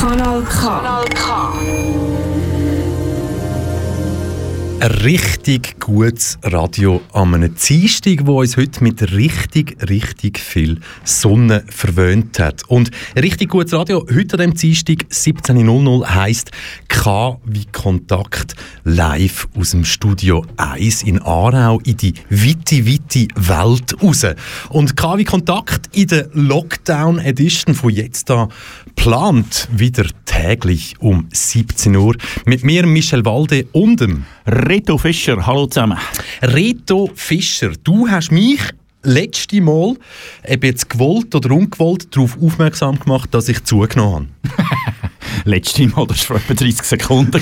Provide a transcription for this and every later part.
Kanal K. Kanal K. Ein richtig gutes Radio am einem Dienstag, wo uns heute mit richtig, richtig viel Sonne verwöhnt hat. Und ein richtig gutes Radio heute an diesem Dienstag 17.00 heisst K wie Kontakt live aus dem Studio 1 in Aarau in die weite, weite Welt raus. Und K wie Kontakt in der Lockdown Edition von jetzt da plant wieder täglich um 17 Uhr mit mir Michel Walde und dem Reto Fischer, hallo zusammen. Reto Fischer, du hast mich letzte Mal, ob jetzt gewollt oder ungewollt, darauf aufmerksam gemacht, dass ich zugenommen habe. Letzte Mal, das war vor etwa 30 Sekunden.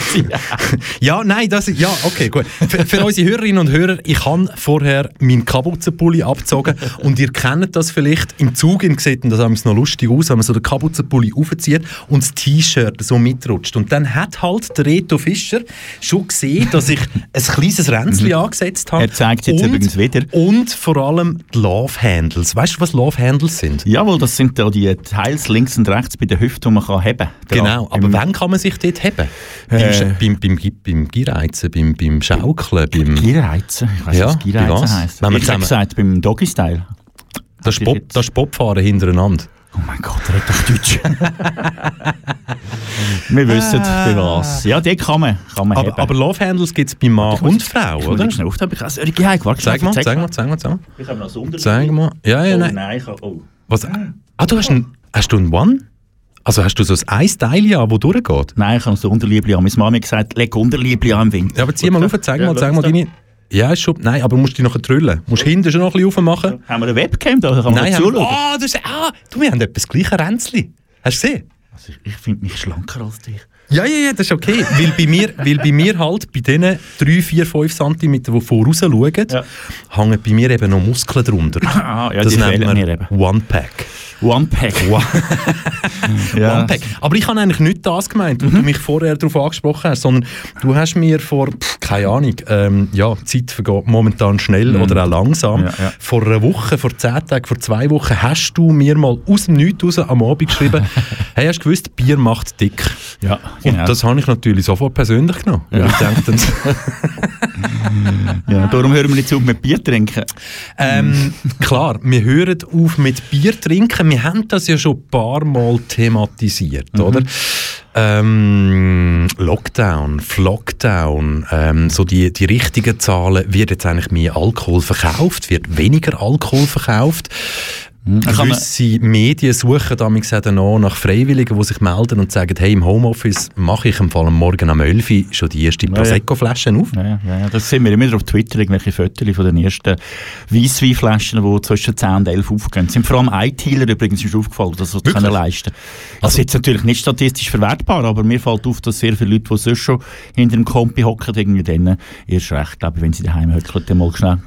ja, nein, das ist, ja, okay, gut. Für, für unsere Hörerinnen und Hörer, ich habe vorher meinen Kapuzenpulli abgezogen und ihr kennt das vielleicht, im Zug sieht das noch lustig aus, wenn man so den Kapuzenpulli aufzieht und das T-Shirt so mitrutscht. Und dann hat halt der Reto Fischer schon gesehen, dass ich ein kleines Ränzchen angesetzt habe. Er zeigt es jetzt und, übrigens wieder. Und vor allem die Love Handles. Weißt du, was Love Handles sind? Jawohl, das sind da die Teils links und rechts bei der Hüfte, die man kann heben kann. Genau, aber wann kann man sich dort heben? Äh. Beim, beim, beim, beim Gireizen, beim, beim Schaukeln, beim... Gierreizen? Ich weiss Ja, was was? heisst. Wenn Ich zusammen- gesagt, beim Doggy-Style. Das ist, ich Bob, das ist Bobfahren hintereinander. Oh mein Gott, red doch Deutsch. Wir wissen, bei was. Ja, die kann man, kann man heben. Aber, aber Love Handles gibt es bei Mann Ich muss und Frau, ich muss oder? schnell aufheben. Ich habe es irgendwie heimgebracht. Zeig mal, zeig mal, zeig mal, zeig mal. Ich habe noch so unter. Zeig mal. Ja, ja, Oh nein. nein, ich habe... Oh. Was? Ah, du hast ein, hast du ein One? Also hast du so ein Eisteil an, das durchgeht? Nein, ich habe so Unterliebli an. Meine Mama hat gesagt, leg Unterliebli an im Winter. Ja, aber zieh mal auf, zeig mal, zeig mal deine... Ja, ist schon... Nein, aber musst du dich noch trüllen. Musst hinten schon noch ein bisschen aufmachen. Haben wir eine Webcam da? Kann man Nein, zuschauen? oh, das ist, ah, du, wir haben etwas gleiche Ränzli. Hast du gesehen? Also ich ich finde mich schlanker als dich. Ja, ja, ja, das ist okay. weil, bei mir, weil bei mir halt, bei diesen 3, 4, 5 cm, die voraus schauen, Ja. hängen bei mir eben noch Muskeln drunter. Ah, ja, das nennt man mir eben. One Pack. One Pack. ja. One Pack. Aber ich habe eigentlich nicht das gemeint, Mhm. wo du mich vorher darauf angesprochen hast, sondern du hast mir vor, pff, keine Ahnung, ähm, ja, Zeit vergeht momentan schnell oder auch langsam. Mhm. Ja, ja. Vor einer Woche, vor zehn Tagen, vor zwei Wochen hast du mir mal aus dem Nichts raus am Abend geschrieben, hey, hast du gewusst, Bier macht dick. Ja, Und genau. das habe ich natürlich sofort persönlich genommen. Und ich denke dann, ja, darum hören wir nicht auf mit Bier trinken. ähm, klar, wir hören auf mit Bier trinken. Wir haben das ja schon ein paar Mal thematisiert, Mhm. oder? Ähm, Lockdown, Flockdown, ähm, so die, die richtigen Zahlen, wird jetzt eigentlich mehr Alkohol verkauft, wird weniger Alkohol verkauft. Kann Gewisse Medien suchen damals auch nach Freiwilligen, die sich melden und sagen, hey, im Homeoffice mache ich am Fall am Morgen am 11 Uhr schon die erste ja. Prosecco-Flasche auf. Ja, ja, das sehen wir immer wieder auf Twitter, irgendwelche Fotos von den ersten Weissweinflaschen, die zwischen 10 und 11 aufgehen. Es sind vor allem ITler übrigens ist aufgefallen, das so Wirklich? können leisten. Das ist jetzt natürlich nicht statistisch verwertbar, aber mir fällt auf, dass sehr viele Leute, die sonst schon hinter dem Kompi hocken, irgendwie dann erst recht, glaube ich, wenn sie daheim höckeln, dann mal schnell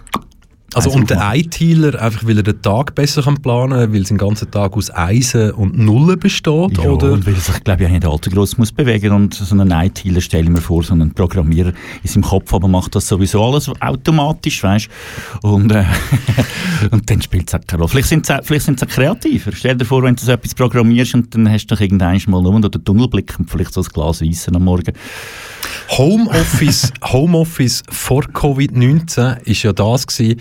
Also und der. ITler, einfach weil er den Tag besser kann planen kann, weil es den ganzen Tag aus Eisen und Nullen besteht, Ja, oder? und weil er sich, glaube ich, auch nicht allzu gross muss bewegen und so einen ITler stelle ich mir vor, so einen Programmierer in seinem Kopf, aber macht das sowieso alles automatisch, weißt und, äh, und dann spielt es auch keine Rolle. Vielleicht sind sie, auch- vielleicht sind sie auch kreativer. Stell dir vor, wenn du so etwas programmierst und dann hast du doch irgendwann mal nur den Tunnelblick und vielleicht so ein Glas Weissen am Morgen. Homeoffice, Homeoffice vor Covid-19 ist ja das gewesen,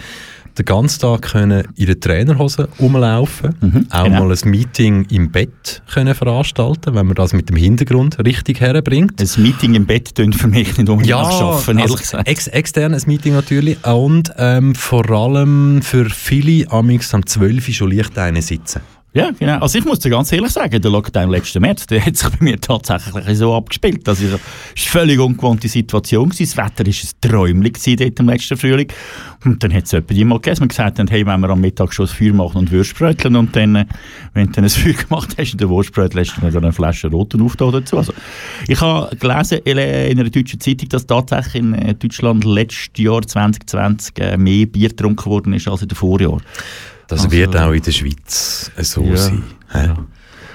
den ganzen Tag können in der Trainerhose rumlaufen, auch genau. mal ein Meeting im Bett können veranstalten, wenn man das mit dem Hintergrund richtig herbringt. Ein Meeting im Bett tönt für mich nicht unbedingt nach Schaffen, ehrlich also gesagt. ex externes Meeting natürlich und ähm, vor allem für viele am 12 Uhr schon leicht eine sitzen. Ja, genau. Also ich muss dir ganz ehrlich sagen, der Lockdown letzten März, der hat sich bei mir tatsächlich so abgespielt. Also es war eine völlig ungewohnte Situation. Das Wetter war ein Träumchen dort im letzten Frühling. Und dann hat es jemand mal gegeben, die gesagt hey, wenn wir am Mittag schon ein Feuer machen und Würstbröteln und dann, äh, wenn du dann ein Feuer gemacht hast und den Würstbrötel hast dann eine Flasche roten Auftrag dazu. Also ich habe gelesen in einer deutschen Zeitung, dass tatsächlich in äh, Deutschland letztes Jahr 2020 äh, mehr Bier getrunken worden ist als in den Vorjahren. Das Also- wird auch in der Schweiz so Ja, sein. ja.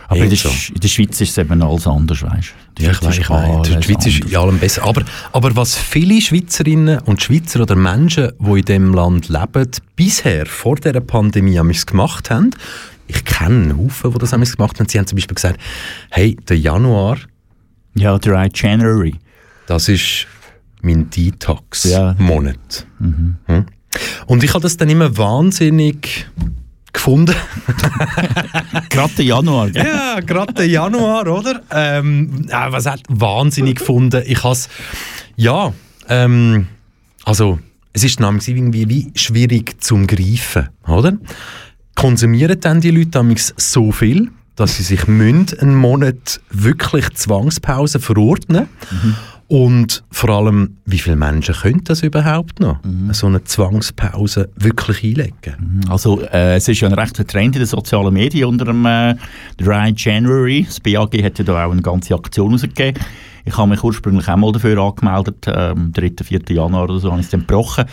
Aber in der, in der, Schweiz ist es eben alles anders, weißt du? Ja, ich weiß, ich weiß. Die Schweiz ist in allem besser. Aber, aber was viele Schweizerinnen und Schweizer oder Menschen, die in diesem Land leben, bisher, vor dieser Pandemie, gemacht haben, ich kenne einen Haufen, die das gemacht haben. Sie haben zum Beispiel gesagt, hey, der Januar... Ja, der January. Das ist mein Detox-Monat. Ja. Mhm. Hm? Und ich habe das dann immer wahnsinnig gefunden. gerade der Januar, gell? Ja, gerade der Januar, oder? Ähm, äh, was hat wahnsinnig gefunden? Ich habe ja, ähm, also es ist nämlich irgendwie wie schwierig zum Greifen, oder? Konsumieren dann die Leute so viel, dass sie sich einen Monat wirklich Zwangspause verordnen mhm. Und vor allem, wie viele Menschen können das überhaupt noch, mhm. so eine Zwangspause wirklich einlegen? Mhm. Also äh, es ist ja ein rechter Trend in den sozialen Medien unter dem äh, Dry January. Das BAG hat ja da auch eine ganze Aktion rausgegeben. Ich habe mich ursprünglich auch mal dafür angemeldet, äh, am 3., 4. Januar oder so, habe ich es dann gebrochen.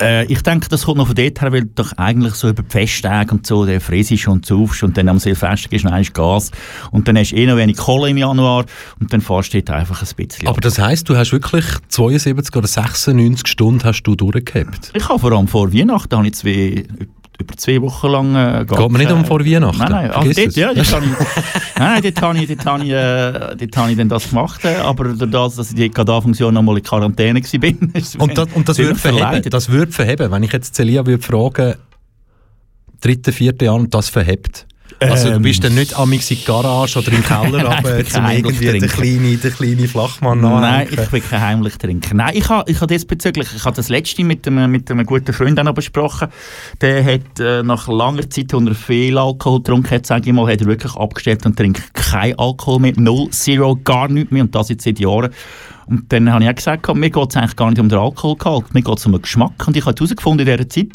Äh, ich denke, das kommt noch von dort her, weil doch eigentlich so über die Festtage und so, der frisisch und saufst und dann am Silvester gehst du Gas und dann hast du eh noch wenig Kohle im Januar und dann fährst du einfach ein bisschen Aber das heisst, du hast wirklich 72 oder 96 Stunden hast du durchgehabt? Ich habe vor allem vor Weihnachten habe ich zwei über zwei Wochen lang... Äh, Geht man nicht um vor Weihnachten? Nein, nein, also dort, ja, dort habe ich, nein, dort habe ich, dort habe ich, äh, dort habe ich dann das gemacht, äh, aber durch das, dass ich gerade Anfangs noch mal in Quarantäne war. und das, und das würde verheben, das würde verheben, wenn ich jetzt Celia würde fragen, dritte, vierte Jahr und das verhebt. Also du bist dann nicht am in die Garage oder im Keller, aber zum irgendwie den kleinen, den kleinen Flachmann Nein, ich will kein heimlich trinken. Nein, ich habe ich ha diesbezüglich, ich habe das letzte mit einem, mit einem guten Freund auch noch besprochen. Der hat äh, nach langer Zeit, wo er viel Alkohol getrunken hat, sage ich mal, hat er wirklich abgestellt und trinkt kein Alkohol mehr, null, zero, gar nichts mehr und das jetzt seit Jahren. Und dann habe ich auch gesagt, mir geht es eigentlich gar nicht um den Alkoholgehalt, mir geht es um den Geschmack. Und ich habe herausgefunden in dieser Zeit,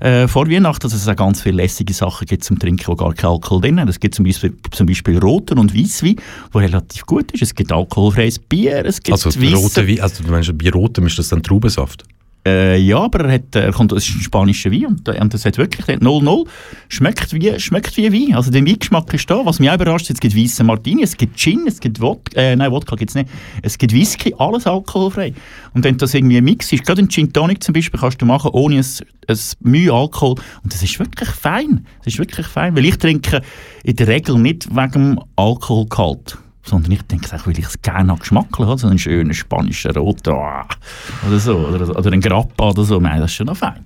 äh, vor Weihnachten, dass es auch ganz viele lässige Sachen gibt zum Trinken, wo gar kein Alkohol drin hat. Es gibt zum Beispiel, zum Beispiel Roten und Weißwein, wo relativ gut ist. Es gibt alkoholfreies Bier, es gibt Also, rote Wein, also du meinst, bei Rotem ist das dann Traubensaft? Äh, ja, aber er, hat, er kommt, ein spanischer Wein und, und das hat wirklich 0-0. Schmeckt wie, schmeckt wie Wein. Also der Weingeschmack ist da. Was mich auch überrascht, es gibt weiße Martini, es gibt Gin, es gibt Wodka, äh, nein, Wodka gibt es nicht. Es gibt Whisky, alles alkoholfrei. Und wenn das irgendwie ein Mix ist, gerade ein Gin Tonic zum Beispiel, kannst du machen ohne ein, ein Mühe Alkohol. Und das ist wirklich fein. Das ist wirklich fein, weil ich trinke in der Regel nicht wegen dem Alkoholgehalt sondern ich denke, ich es gerne habe Geschmack habe, so einen schönen spanischen Roten oder so, oder, oder einen Grappa oder so, nein, das ist schon noch fein.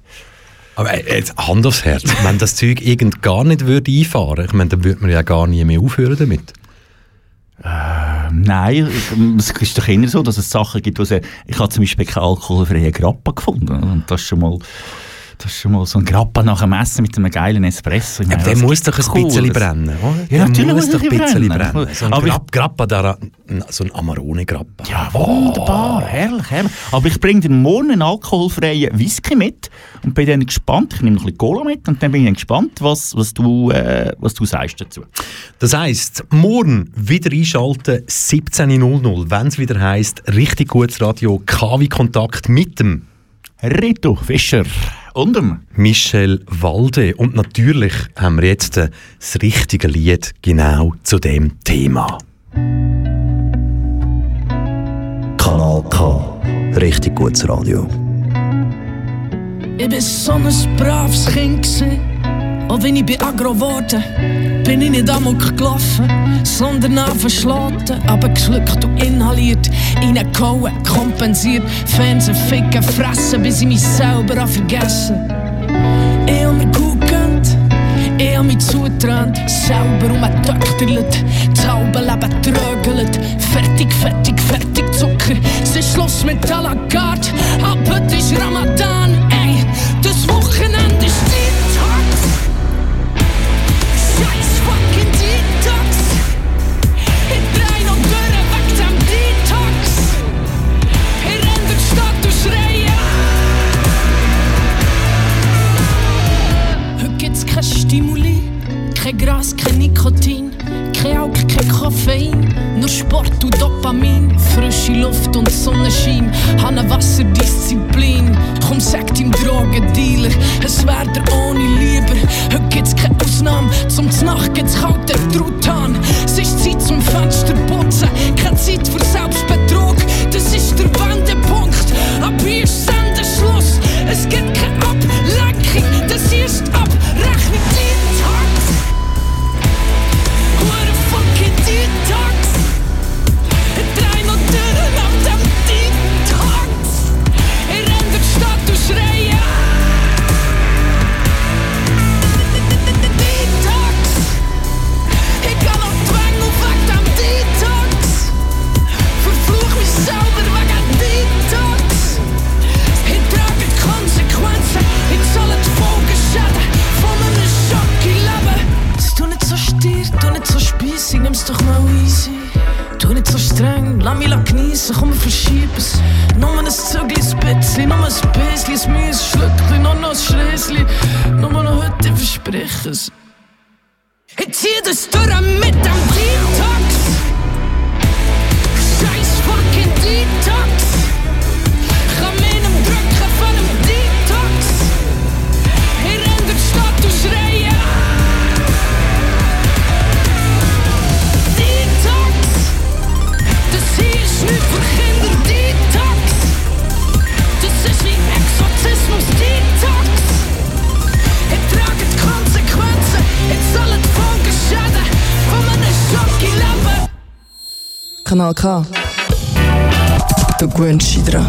Aber äh, jetzt Hand aufs Herz, wenn das Zeug irgend gar nicht würde einfahren, ich meine, dann würde man ja gar nie mehr aufhören damit. Äh, nein, es ist doch immer so, dass es Sachen gibt, wo sie, ich habe zum Beispiel keinen alkoholfreien Grappa gefunden und das ist schon mal das ist schon mal so ein Grappa nach dem Essen mit einem geilen Espresso. Ja, der muss doch ein cool, bisschen brennen, oder? Ja, der natürlich muss doch ein bisschen brennen. brennen. So ein aber Grapp, Grappa, da, so ein Amarone-Grappa. Ja, wunderbar, oh. herrlich, herrlich. Aber ich bringe dir morgen einen alkoholfreien Whisky mit und bin dann gespannt, ich nehme noch ein bisschen Cola mit und dann bin ich dann gespannt, was, was, du, äh, was du sagst dazu. Das heisst, morgen wieder einschalten, 17.00, wenn es wieder heisst, richtig gutes Radio, KW-Kontakt mit dem Rito Fischer und dem Michel Walde. Und natürlich haben wir jetzt das richtige Lied genau zu dem Thema. Kanal K. Richtig gutes Radio. Ich bin so ein braves Kind. Auch wenn ich bei Agro geworden bin ich nicht amok gelaufen, sondern auch verschlafen. Aber geschluckt und inhaliert, reingehauen, kompensiert. Fernsehen, ficken, fressen, bis ich mich selber vergessen Ich hab mir gut gegönnt, ich hab mich zugeträumt, selber umgedöchterlet, das halbe Leben trögelt. Fertig, fertig, fertig, Zucker, es ist Schluss mit à la carte, ab heute ist Ramadan, frische Luft und Sonnenschein. Hanna Wasserdisziplin. Komm, sag deinem Drogendealer, es wär der ohne lieber. Heute gibt's keine Ausnahme, zum Znacht kalt kalten Truthahn. Es ist Zeit zum Fenster putzen. Kanal K. Du gewöhnst dich dran.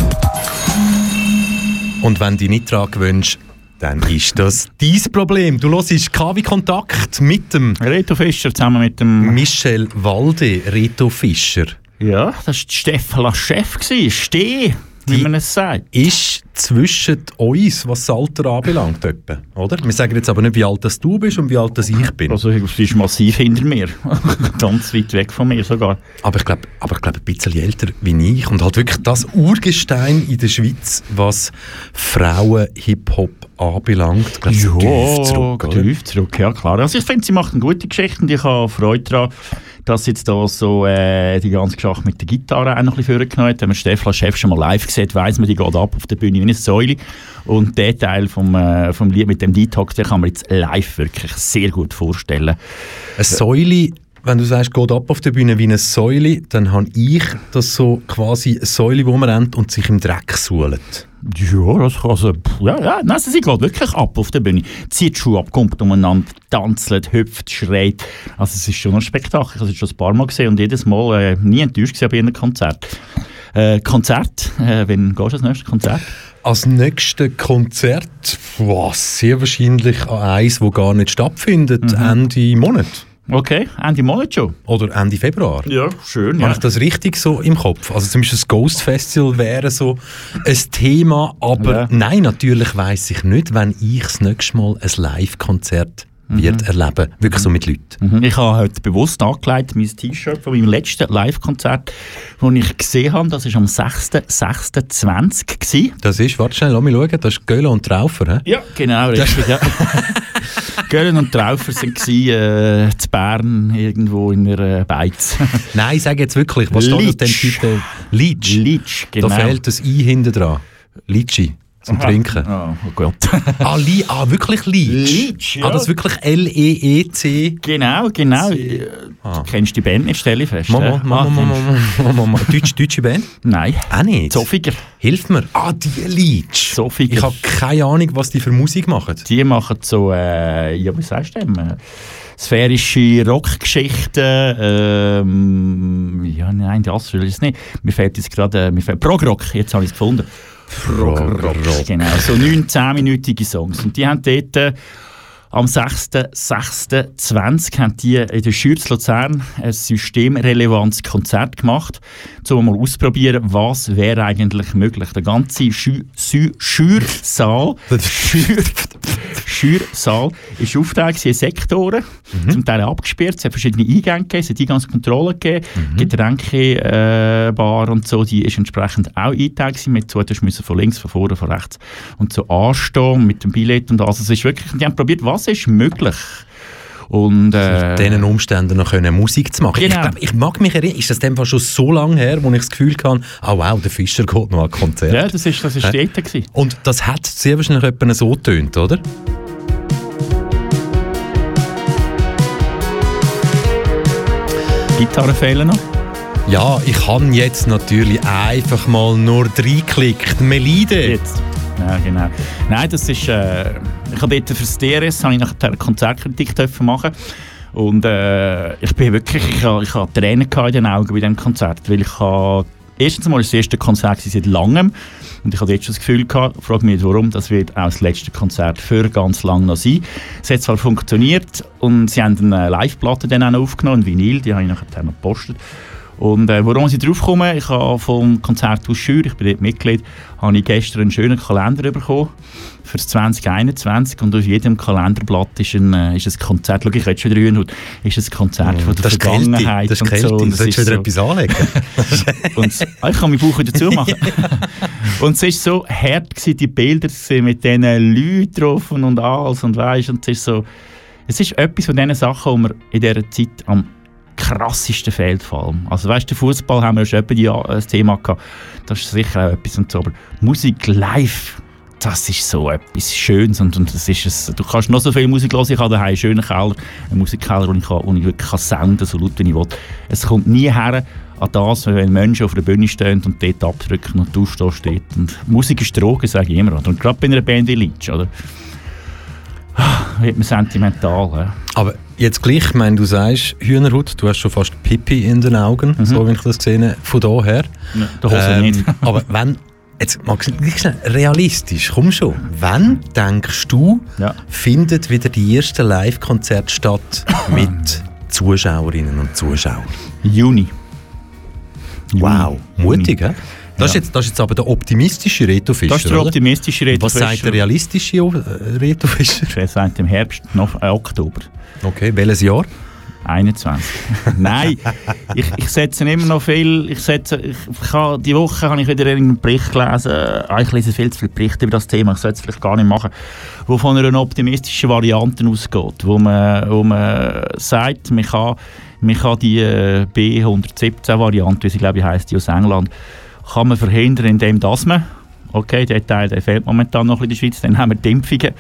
Und wenn du dich nicht daran gewöhnst, dann ist das dein Problem. Du hörst KW Kontakt mit dem Reto Fischer zusammen mit dem... Michel Walde, Reto Fischer. Ja, das war Stefan Chef. Steh, wie man es sagt. Ist zwischen uns, was das Alter anbelangt, etwa, oder? Wir sagen jetzt aber nicht, wie alt das du bist und wie alt das ich bin. Also, sie ist massiv hinter mir. Ganz weit weg von mir sogar. Aber ich glaube, aber ich glaube ein bisschen älter wie ich und halt wirklich das Urgestein in der Schweiz, was Frauen-Hip-Hop anbelangt. Ich glaube, tief zurück, oder? tief zurück, ja klar. Also ich finde, sie macht eine gute Geschichte und ich habe Freude daran, dass sie jetzt da so äh, die ganze Geschichte mit der Gitarre auch noch ein bisschen vorgenommen hat. Wenn man Stefan Chef schon mal live sieht, weiss man, die geht ab auf der Bühne wie eine Säule. Und der Teil vom, äh, vom Lied mit dem Detox, den kann man jetzt live wirklich sehr gut vorstellen. Eine Säule, wenn du sagst, geht ab auf der Bühne wie eine Säule, dann habe ich das so quasi eine Säule, wo man rennt und sich im Dreck suhlt. Ja, das kann also, ja, ja, nein, sie geht wirklich ab auf der Bühne. Zieht Schuhe ab, kommt umeinander, tanzt, hüpft, schreit. Also es ist schon ein Spektakel. Ich habe es schon ein paar Mal gesehen und jedes Mal äh, nie enttäuscht bei einem Konzert. Äh, Konzert, äh, wann gehst du als nächstes Konzert? Als nächstes Konzert, was sehr wahrscheinlich an eins, das gar nicht stattfindet, Ende Monat. Okay, Ende Monat schon. Oder Ende Februar. Ja, schön, Habe ja. ich das richtig so im Kopf? Also zum Beispiel das Ghost Festival wäre so ein Thema, aber Ja. nein, natürlich weiß ich nicht, wenn ich das nächste Mal ein Live-Konzert wird erleben. Wirklich so mit Leuten. Mhm. Ich habe heute bewusst angelegt mein T-Shirt von meinem letzten Live-Konzert, das ich gesehen habe. Das war am 6.6.20 gewesen. Das ist, warte schnell, lass mich schauen, das ist Göller und Traufer. He? Ja, genau, richtig. ja. Gören und Traufer waren äh, zu Bern irgendwo in einer äh, Beiz. Nein, sag jetzt wirklich, was steht auf dem Litsch. Titel? Litsch. Litsch, genau. Da fehlt das I hinten dran. Litschi. Zum Trinken. Oh, oh Gott. Ah, Li ah, wirklich Litsch? Litsch, ja. Ah, das ist wirklich L-E-E-C. genau, genau. Äh, Du kennst die Band nicht, stelle ich fest. Mama? Mama, Ah, Mama, Mama, Mama. Deutsch, deutsche Band? Nein. Auch nicht. Zofiger. Hilf mir. Ah, die Litsch. Zofiger. Ich habe keine Ahnung, was die für Musik machen. Die machen so, äh, ja, wie sagst du dem? Äh, sphärische Rockgeschichten. Ähm, ja, nein, das will ich nicht. Mir fehlt jetzt gerade, äh, mir fehlt Prog-Rock, jetzt habe ich es gefunden. Prog-Rock. Genau, so 9-, 10-minütige Songs. Und die haben dort äh, am 6.6.20 haben die in der Schürz Luzern ein systemrelevantes Konzert gemacht, um mal auszuprobieren, was wäre eigentlich möglich. Der ganze Schü Schürsaal, Schür Schürsaal ist aufgeteilt in Sektoren, zum Teil abgesperrt, es hat verschiedene Eingänge gegeben, es hat Eingangskontrollen gegeben, Getränkebar äh, Bar und so, die ist entsprechend auch eingeteilt mit so, du musst von links, von vorne, von rechts und so anstehen mit dem Billett und alles. Es ist wirklich, die haben probiert, was ist möglich. Und, äh, diesen Umständen noch können Musik zu machen. Ich, Genau. glaub, ich mag mich erinnern, ist das dem Fall schon so lange her, wo ich das Gefühl hatte, ah wow, der Fischer geht noch an Konzert. ja, das ist, das ist Hä? dort gewesen. Und das hat sehr wahrscheinlich etwa so getönt, oder? Gitarre fehlen noch. Ja, ich habe jetzt natürlich einfach mal nur reingeklickt. Melide. Jetzt. Ja, genau. Nein, das ist, äh, ich habe dort für das DRS ich eine Konzertkritik machen und äh, ich bin wirklich, ich habe, ich habe Tränen in den Augen bei diesem Konzert, weil ich habe, erstens mal ist das erste Konzert seit langem und ich hatte jetzt schon das Gefühl gehabt, frage mich nicht warum, das wird auch das letzte Konzert für ganz lang noch sein. Es hat zwar funktioniert und sie haben eine Live-Platte dann auch noch aufgenommen, ein Vinyl, die habe ich nachher noch gepostet. Und äh, warum ich drauf komme, ich habe vom Konzerthaus Schür, ich bin dort Mitglied, habe ich gestern einen schönen Kalender bekommen für das 2021 und auf jedem Kalenderblatt ist ein, äh, ist ein Konzert, schau, ich rede schon Hühn, ist ein Konzert von der Das. Vergangenheit Das ist Kälte. so. Und es solltest ist wieder so- etwas anlegen. und ah, ich kann meinen Bauch wieder zumachen. und es ist so hart gewesen, die Bilder mit diesen Leuten drauf und alles und weisst, und es ist so, es ist etwas von diesen Sachen, die mir in dieser Zeit am krassesten fehlt vor allem. Also weißt du, Fußball haben wir schon die, äh, Thema gehabt. Das ist sicher auch etwas und so, aber Musik live, das ist so etwas Schönes und, und das ist es, du kannst noch so viel Musik hören, ich habe daheim einen schönen Keller, einen Musikkeller, wo ich, kann, wo ich wirklich kann sounden, so laut wie ich will. Es kommt nie her an das, wenn Menschen auf der Bühne stehen und dort abdrücken und du stehst dort. Und Musik ist Droge, sage ich immer. Und gerade bei einer Band wie Lynch, oder? Wird man sentimental. Ja. Aber jetzt gleich, ich meine, du sagst Hühnerhut, du hast schon fast Pipi in den Augen, Mhm. so wie ich das gesehen habe, von daher. Ja, der Hose Ähm, nicht. aber wenn, jetzt magst du realistisch, komm schon, wann denkst du, Ja. findet wieder die erste Live-Konzert statt mit Zuschauerinnen und Zuschauern? Juni. Wow, Juni. mutig, hä? Das, ist Ja. jetzt, das ist jetzt aber der optimistische Reto Fischer, Das ist der optimistische Rede. Was sagt der realistische äh, Reto Fischer? Er sagt im Herbst, noch, äh, Oktober. Okay, welches Jahr? 21. Nein, ich, ich setze immer noch viel. Ich setze, ich, habe, die Woche habe ich wieder einen Bericht gelesen. Ah, ich lese viel zu viele Berichte über das Thema. Ich sollte es vielleicht gar nicht machen. Wo von einer optimistischen Variante ausgeht, wo man, wo man sagt, man kann, man kann die äh, B117-Variante, wie sie glaube ich heisst, die aus England, kann man verhindern, indem dass man, okay, der Teil der fehlt momentan noch in der Schweiz, dann haben wir die Impfungen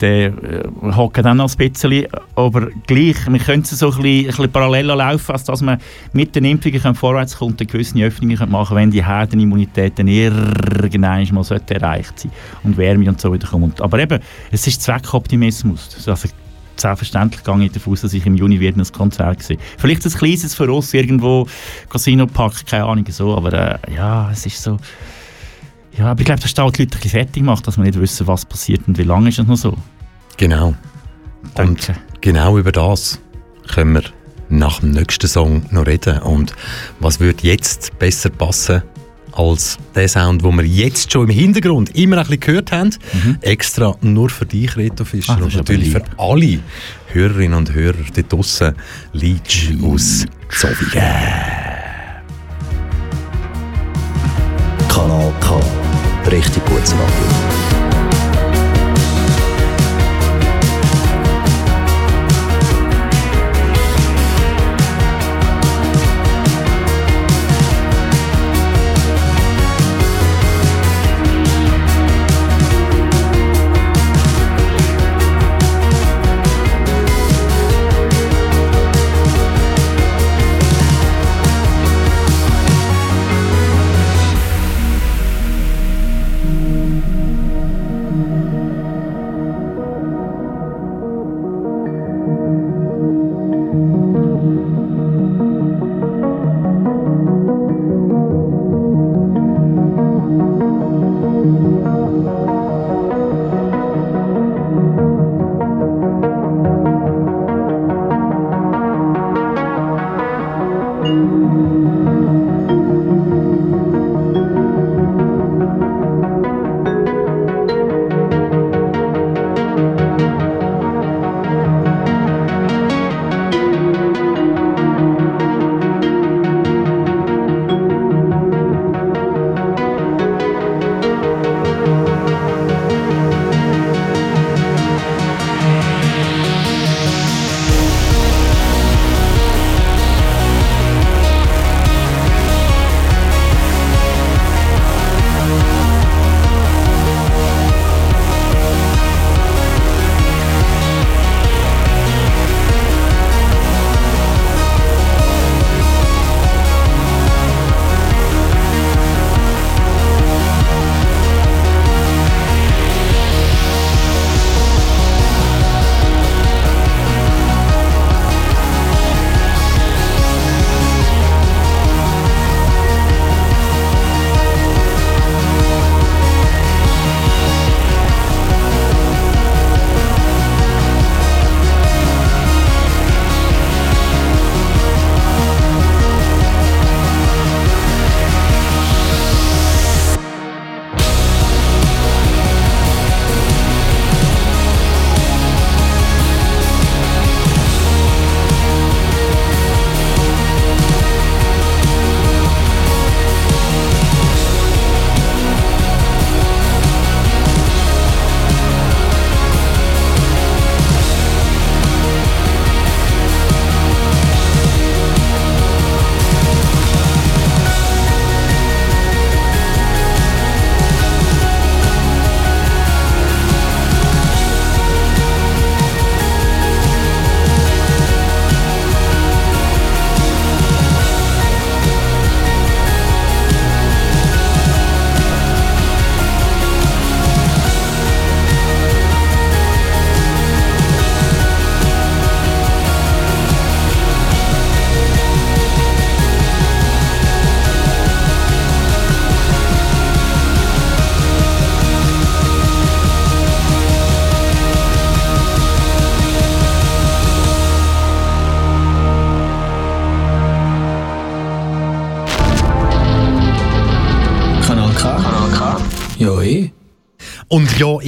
der äh, hocken dann noch ein bisschen, aber gleich, wir können es so ein bisschen, ein bisschen paralleler laufen, als dass man mit den Impfungen können vorwärts kommt und gewisse Öffnungen machen wenn die Herdenimmunität dann irgendwann mal erreicht sein und Wärme und so wieder kommt. Aber eben, es ist Zweckoptimismus. Also, selbstverständlich gehe ich davon aus, dass ich im Juni wieder ein Konzert sehe. Vielleicht ein kleines für uns, irgendwo Casino Park, keine Ahnung so, aber äh, ja, es ist so... Ja, aber ich glaube, das auch die Leute ein bisschen fertig macht, dass wir nicht wissen, was passiert und wie lange ist es noch so. Genau. Und Danke. genau über das können wir nach dem nächsten Song noch reden. Und was würde jetzt besser passen als der Sound, den wir jetzt schon im Hintergrund immer ein bisschen gehört haben? Extra nur für dich, Reto Fischer. Das und natürlich für alle Hörerinnen und Hörer dort draussen. Leach aus Zofingen. Kanal K. Richtig gutes Radio.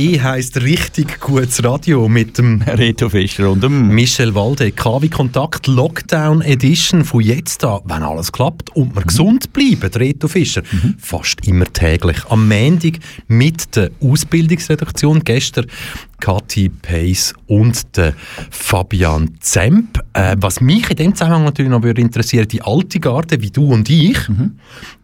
Ja, eh heisst richtig gutes Radio mit dem Reto Fischer und dem Michel Walde. KW Kontakt Lockdown Edition von jetzt an, wenn alles klappt und wir gesund bleiben, Reto Fischer. Fast immer täglich. Am Montag mit der Ausbildungsredaktion. Gestern Kathi Pace und der Fabian Zemp. Äh, was mich in dem Zusammenhang natürlich noch würde interessieren, die alte Garde wie du und ich,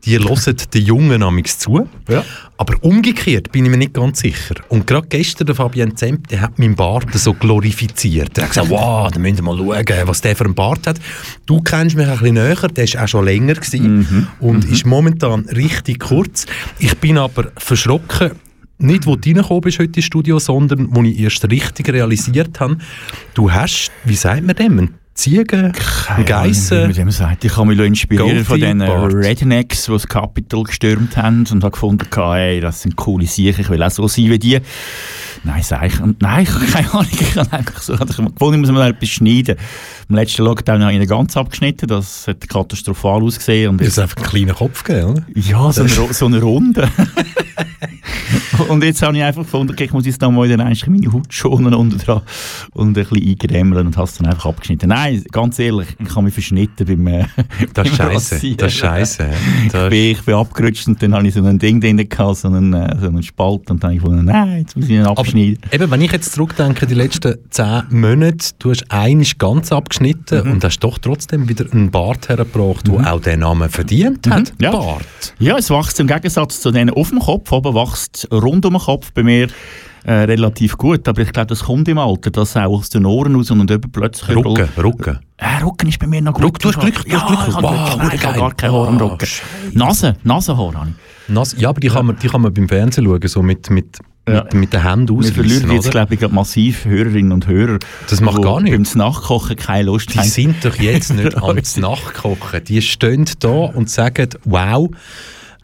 die hören den Jungen amigs zu. Ja. Aber umgekehrt bin ich mir nicht ganz sicher. Und gerade gestern der Fabian Zemp, der hat meinen Bart so glorifiziert. Er hat gesagt, wow, da müsst ihr mal schauen, was der für einen Bart hat. Du kennst mich ein bisschen näher, der war auch schon länger gewesen und ist momentan richtig kurz. Ich bin aber verschrocken, nicht, wo du reingekommen bist heute ins Studio, sondern wo ich erst richtig realisiert habe, du hast, wie sagt man dem, einen Ziegen, Geissen, man dem sagt. Ich habe mich inspirieren von den Goldfield-Bart. Rednecks, die das Capitol gestürmt haben und habe gefunden, hey, das sind coole Sachen, ich will auch so sein wie die. Nein, sag ich. Nein, ich habe keine Ahnung. Ich habe einfach so, ich gefunden, ich muss mal etwas schneiden. Im letzten Lockdown habe ich ihn ganz abgeschnitten. Das hat katastrophal ausgesehen. Und jetzt, ist einfach einen kleinen Kopf gegeben, oder? ja, so eine, so eine Runde. und jetzt habe ich einfach gefunden, okay, ich muss jetzt mal eigentlich meine Haut schonen unten dran und ein bisschen eingrämmeln und habe es dann einfach abgeschnitten. Nein, ganz ehrlich, ich habe mich verschnitten beim, äh, Das ist scheiße. Das ist scheiße. Ich Das bin, ich bin abgerutscht und dann habe ich so ein Ding drin gehabt, so einen, äh, so einen Spalt und dann habe ich gefunden, nein, jetzt muss ich ihn Aber abschneiden. eben, wenn ich jetzt zurückdenke, die letzten zehn Monate, du hast einiges ganz abgeschnitten Mhm. und hast doch trotzdem wieder einen Bart hergebracht, der auch den Namen verdient hat. Ja. Bart. Ja, es wächst im Gegensatz zu denen auf dem Kopf, oben wächst rund um den Kopf bei mir äh, relativ gut, aber ich glaube, das kommt im Alter, dass auch aus den Ohren raus und eben plötzlich... Rücken, Rücken. Äh, Rücken ist bei mir noch gut. Ruck, du hast Glück, du ja, hast Glück. ich habe Wow, Glück. Nein, ich habe gar kein Haar am Rücken. Nase, Nasenhaar habe ich. Nas ja, aber die kann, man, die kann man beim Fernsehen schauen, so mit, mit, Ja. mit, mit den Händen Wir verlieren ausreißen, jetzt, glaube ich, massiv Hörerinnen und Hörer. Das macht die gar nichts. Beim Nachkochen keine Lust Die haben. sind doch jetzt nicht ans Nachkochen. Die stehen da und sagen, wow,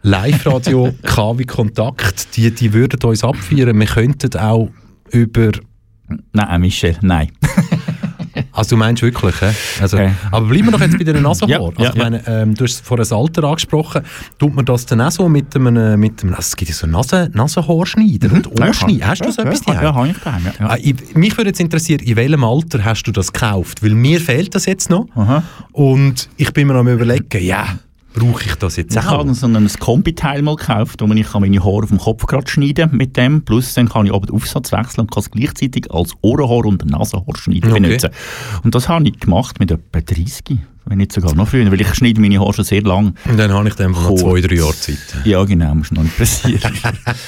Live-Radio, KW Kontakt, die, die würden uns abfeiern. Wir könnten auch über... Nein, Michel, nein. Also du meinst wirklich, hä? Also, Okay. Aber bleiben wir doch jetzt bei den Nasenhaar. Ja, also, ja, ich meine, ähm, du hast vorhin das Alter angesprochen. Tut man das dann auch so mit einem... Mit einem also es gibt ja so Nase, Nasenhaarschneider und Ohrschneider. Hast du so etwas ja, daheim? ja, habe ich daheim, ja. ich, mich würde jetzt interessieren, in welchem Alter hast du das gekauft? Weil mir fehlt das jetzt noch. Aha. Und ich bin mir am überlegen, ja, brauche ich das jetzt Ich auch? habe so ein Kombi-Teil mal gekauft, wo ich kann meine Haare auf dem Kopf gerade schneiden mit dem. Plus dann kann ich aber den Aufsatz wechseln und kann es gleichzeitig als Ohrenhaar und Nasenhaarschneider Okay. benutzen. Und das habe ich gemacht mit etwa 30, wenn nicht sogar noch früher, weil ich schneide meine Haare schon sehr lang. Und dann habe ich dann noch zwei, drei Jahre Zeit. Ja, genau, muss noch nicht passieren.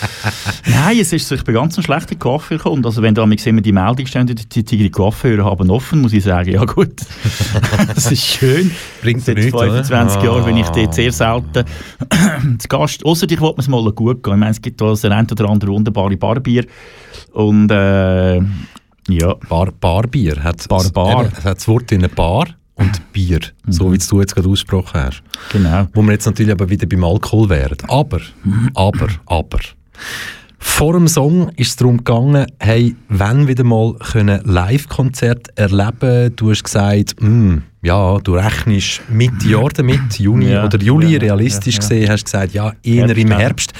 Nein, es ist so, ich bin ganz ein schlechter Coiffeur gekommen. Also wenn da immer die Meldung stehen, die, die, die Coiffeure haben offen, muss ich sagen, ja gut, das ist schön. Bringt Seit nichts, 25 oder? Jahren bin ich Ah. dort sehr selten zu Gast. Ausser ich wollte es mal gut gehen. Ich meine, es gibt da so ein oder andere wunderbare Barbier. Und äh, ja, Bar, Barbier. Hat, Bar, Bar. Eben, Es hat das Wort in einer Bar und Bier. So wie du jetzt gerade ausgesprochen hast. genau. Wo wir jetzt natürlich aber wieder beim Alkohol wären. Aber, aber, aber. Vor dem Song ist es darum gegangen, hey, wenn wieder mal können Live-Konzert erleben Du hast gesagt, hm, ja, du rechnest Mitte Jahr damit, Juni Ja, oder Juli, ja, realistisch ja, gesehen, hast du gesagt, ja, eher Herbst, im. Herbst.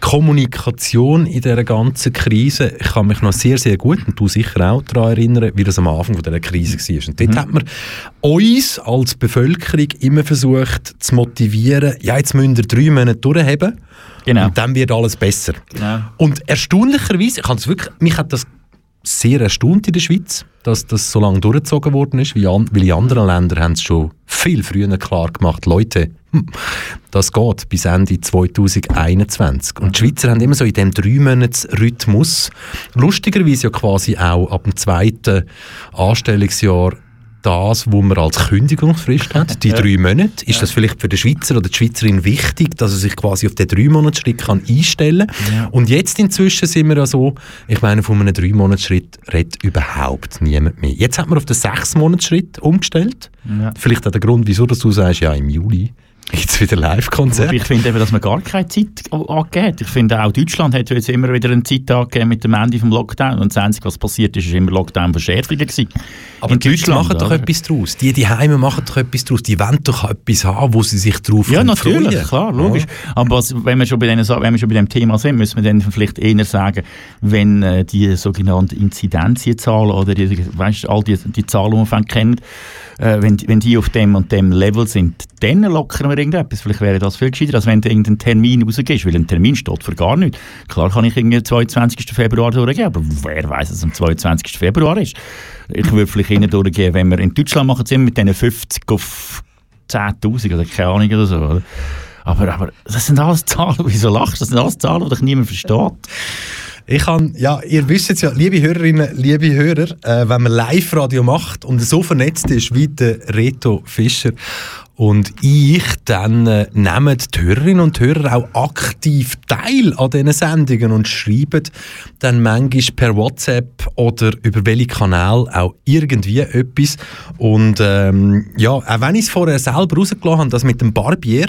Kommunikation in dieser ganzen Krise, ich kann mich noch sehr, sehr gut, und du sicher auch daran erinnern, wie das am Anfang von dieser Krise war. Und dort hat man uns als Bevölkerung immer versucht zu motivieren, ja, jetzt müsst ihr drei Monate durchhaben Genau. und dann wird alles besser. Genau. Und erstaunlicherweise, ich wirklich, mich hat das sehr erstaunt in der Schweiz, dass das so lange durchgezogen worden ist, weil in anderen Ländern haben es schon viel früher klar gemacht, Leute, hm, das geht bis Ende 2021. Und die Schweizer haben immer so in diesem Drei-Monats-Rhythmus, lustigerweise ja quasi auch ab dem zweiten Anstellungsjahr das, wo man als Kündigungsfrist hat, die drei Monate. Ist das vielleicht für den Schweizer oder die Schweizerin wichtig, dass er sich quasi auf den drei Monatsschritt kann einstellen kann? Und jetzt inzwischen sind wir ja so, ich meine, von einem drei Monatsschritt redet überhaupt niemand mehr. Jetzt hat man auf den sechs Monatsschritt umgestellt. Ja. Vielleicht auch der Grund, wieso dass du sagst, ja, im Juli. Jetzt wieder Live-Konzert. Aber ich finde eben, dass man gar keine Zeit angegeben Ich finde auch Deutschland hat jetzt immer wieder eine Zeit angegeben mit dem Ende vom Lockdown. Und das Einzige, was passiert ist, ist immer Lockdown-Verschärfungen gewesen. Aber In die Leute Deutschland, machen doch oder? etwas draus. Die, die Heime machen doch etwas draus. Die wollen doch etwas haben, wo sie sich drauf Ja, können natürlich, freuen. klar, logisch. Aber was, wenn, wir schon bei denen, wenn wir schon bei dem Thema sind, müssen wir dann vielleicht eher sagen, wenn äh, die sogenannten Inzidenzienzahlen oder die, weißt, all die, die Zahlen, die wir kennen, äh, wenn, die- wenn die auf dem und dem Level sind, dann lockern wir irgendetwas. Vielleicht wäre das viel gescheiter, als wenn du irgendeinen Termin rausgehst, weil ein Termin steht für gar nichts. Klar kann ich irgendwie den 22. Februar durchgehen, aber wer weiß, dass es am 22. Februar ist. Ich würde vielleicht eher durchgehen, wenn wir in Deutschland machen immer mit diesen 50 auf 10'000 oder keine Ahnung oder so. Oder? Aber, aber das sind alles Zahlen, wieso lachst du? Das sind alles Zahlen, die dich niemand versteht. Ich kann, ja, ihr wisst jetzt ja, liebe Hörerinnen, liebe Hörer, äh, wenn man Live-Radio macht und so vernetzt ist wie der Reto Fischer und ich, dann äh, nehmen die Hörerinnen und Hörer auch aktiv teil an diesen Sendungen und schreiben dann manchmal per WhatsApp oder über welche Kanal auch irgendwie etwas. Und ähm, ja, auch wenn ich es vorher selber rausgelassen habe, das mit dem Barbier,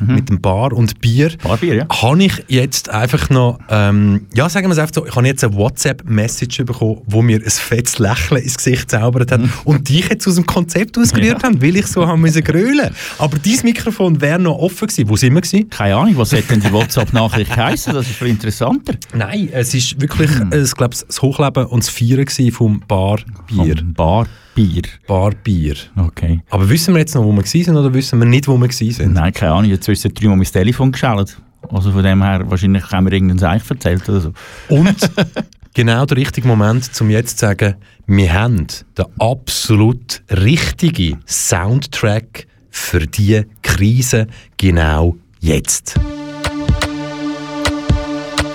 mit dem Bar und Bier, Barbier, ja. habe ich jetzt einfach noch, ähm, ja, sagen wir es einfach so, ich habe jetzt eine WhatsApp-Message bekommen, wo mir ein fettes Lächeln ins Gesicht zaubert hat und dich jetzt aus dem Konzept ausgerührt haben, weil ich so haben müssen grölen. Aber dein Mikrofon wäre noch offen gewesen. Wo sind wir gewesen? Keine Ahnung, was hat denn die WhatsApp-Nachricht geheißen? Das ist viel interessanter. Nein, es ist wirklich, äh, ich glaube, das Hochleben und das Feiern gewesen vom Barbier. Vom Barbier. Barbier. Okay. Aber wissen wir jetzt noch, wo wir gewesen sind oder wissen wir nicht, wo wir gewesen sind? Nein, keine Ahnung. Jetzt ist dreimal mein Telefon geschaltet. Also von dem her, wahrscheinlich haben wir irgendeinen Seich erzählt oder so. Und genau der richtige Moment, um jetzt zu sagen, wir haben den absolut richtigen Soundtrack für diese Krise genau jetzt.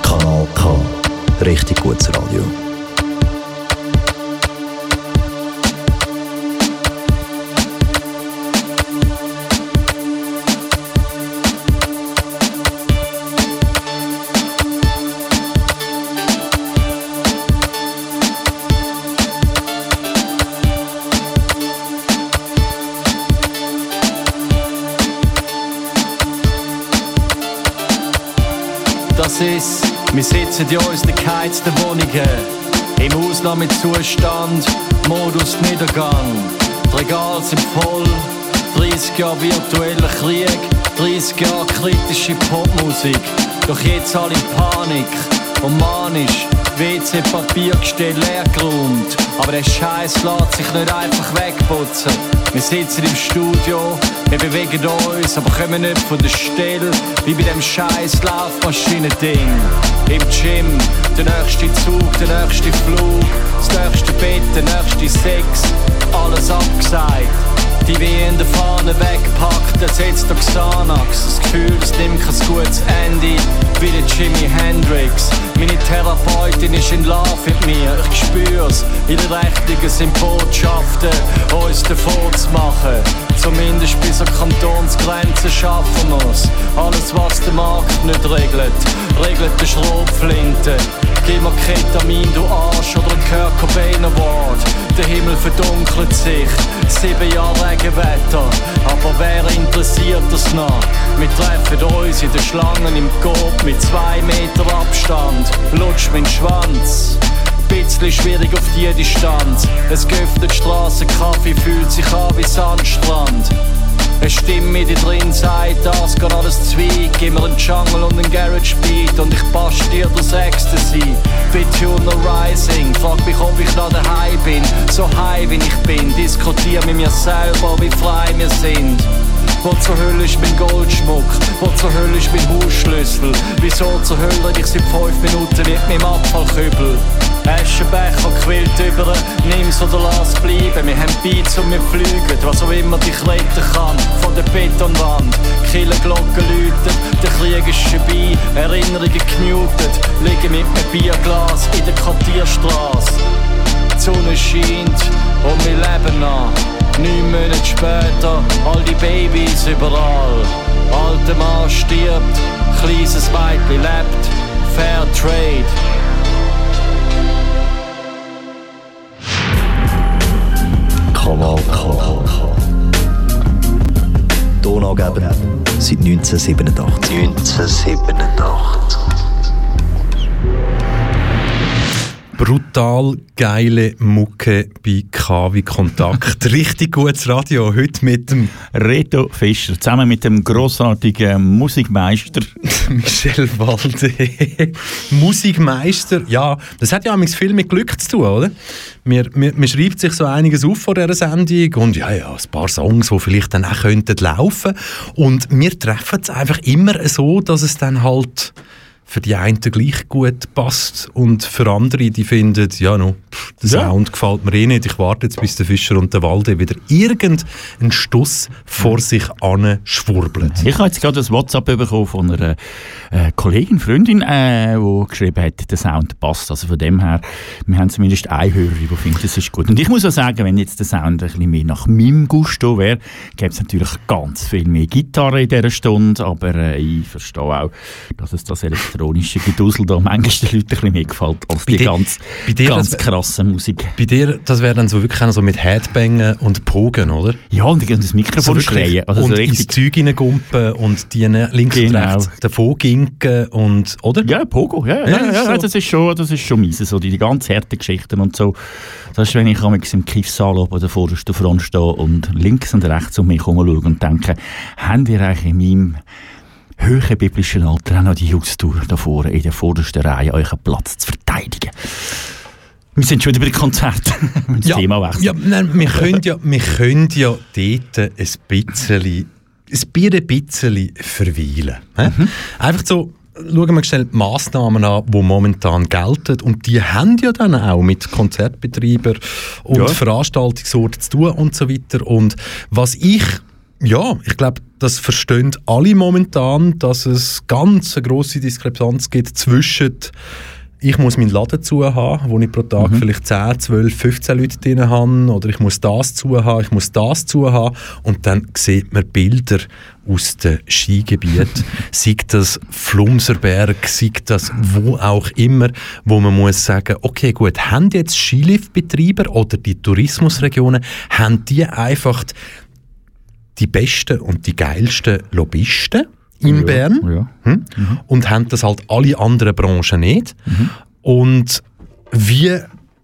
Kanal K. Richtig gutes Radio. Ist, wir sitzen in unseren geheizten Wohnungen. Im Ausnahmezustand, Modus Niedergang. Die Regale sind voll, 30 Jahre virtueller Krieg, 30 Jahre kritische Popmusik. Doch jetzt alle in Panik und manisch. WC-Papiergestell leer geräumt. Aber der Scheiß lässt sich nicht einfach wegputzen. Wir sitzen im Studio, wir bewegen uns, aber kommen nicht von der Stelle. Wie bei dem scheiß Laufmaschinen-Ding. Im Gym, der nächste Zug, der nächste Flug, das nächste Bett, der nächste Sex. Alles abgesagt. Die wehende Fahne wegpackt, ersetzt der Xanax. Das Gefühl, es nimmt kein gutes Ende, wie der Jimi Hendrix. Meine Therapeutin ist in Love mit mir, ich spür's. Ihre Rechnungen sind Botschaften, uns davon zu machen. Zumindest bis an Kantonsgrenzen schaffen wir's. Alles, was der Markt nicht regelt, regelt der Schrotflinte. Gib mir Ketamin, du Arsch, oder ein Kurt. Der Himmel verdunkelt sich, sieben Jahre Regenwetter. Aber wer interessiert das noch? Wir treffen uns in den Schlangen im Coop mit zwei Meter Abstand. Lutsch mein Schwanz. Bisschen schwierig auf die Distanz. Es geöffnet Straßenkaffee, fühlt sich an wie Sandstrand. Eine Stimme, die drin sagt, das geht alles Zweig. Gib mir einen Jungle und einen Garage Beat und ich basch dir das Ecstasy. Bituner Rising, frag mich, ob ich noch daheim bin. So high wie ich bin, diskutier mit mir selber, wie frei wir sind. Wo zur Hölle ist mein Goldschmuck? Wo zur Hölle ist mein Hausschlüssel? Wieso zur Hölle ich seit fünf Minuten mit meinem Abfallkübel? Aschenbecher quillt über, nimm's oder lass bleiben. Wir haben Beats und wir fliegen, was auch immer dich retten kann. Von der Betonwand, Killerglocken läuten, der Krieg ist vorbei, Erinnerungen gemutet. Liegen mit einem Bierglas in der Quartierstraße. Die Sonne scheint und wir leben noch. Neun Monate später, all die Babys überall. Alter Mann stirbt, kleines Mädchen lebt. Fair Trade. Kanal K. Ton angeben, 1987. 1987. Brutal geile Mucke bei KW Kontakt. Richtig gutes Radio. Heute mit dem Reto Fischer, zusammen mit dem grossartigen Musikmeister. Michel Walde. Musikmeister, ja, das hat ja auch viel mit Glück zu tun, oder? Man, man, man schreibt sich so einiges auf vor dieser Sendung und ja, ja, ein paar Songs, die vielleicht dann auch könnten laufen. Und wir treffen es einfach immer so, dass es dann halt für die einen gleich gut passt und für andere, die finden, ja, no, pff, der Ja. Sound gefällt mir eh nicht, ich warte jetzt, bis der Fischer und der Walde wieder irgendeinen Stuss vor sich anschwurbeln. Ich habe jetzt gerade ein WhatsApp bekommen von einer äh, Kollegin, Freundin, äh, die geschrieben hat, der Sound passt. Also von dem her, wir haben zumindest eine Hörerin, die findet, das ist gut. Und ich muss auch sagen, wenn jetzt der Sound ein bisschen mehr nach meinem Gusto wäre, gäbe es natürlich ganz viel mehr Gitarre in dieser Stunde, aber äh, ich verstehe auch, dass es das elektronische Gedusel da manchmal den Leuten ein bisschen mehr gefällt als Bei die dir- ganz, dir ganz das- krasse Musik. Bei dir, das wäre dann so wirklich so mit Headbangen und Pogen, oder? Ja, und das Mikrofon wirklich- schreien. Also und so ins Zeug reingumpen und die links und Genau. rechts davon ginken und, oder? Ja, Pogo, ja, ja, Ja, ja, so. ja, das ist schon, das ist schon mies, so die, die ganz harten Geschichten und so. Das ist, wenn ich im Kiffsaal oben an der vordersten Front stehe und links und rechts um mich herum schaue und denke, haben ihr eigentlich in meinem höheren biblischen Alter auch noch die Ausdauer da vorne in der vordersten Reihe euren Platz zu verteidigen? Wir sind schon wieder bei müssen das Thema wechseln. ja nein, wir, können ja, wir können ja dort ein bisschen, ein Bier ein bisschen verweilen. Mhm. Einfach so, schauen wir schnell die Massnahmen an, die momentan gelten. Und die haben ja dann auch mit Konzertbetreibern und Ja. Veranstaltungsorten zu tun und so weiter. Und was ich ja, ich glaube, das verstehen alle momentan, dass es ganz eine grosse Diskrepanz gibt zwischen ich muss meinen Laden zu haben, wo ich pro Tag vielleicht 10, 12, 15 Leute drin habe, oder ich muss das zu haben, ich muss das zu haben, und dann sieht man Bilder aus dem Skigebiet, sei das Flumserberg, sei das wo auch immer, wo man muss sagen, okay gut, haben jetzt Skiliftbetreiber oder die Tourismusregionen, haben die einfach die besten und die geilsten Lobbyisten in Ja, Bern ja. hm? und haben das halt alle anderen Branchen nicht. Und wie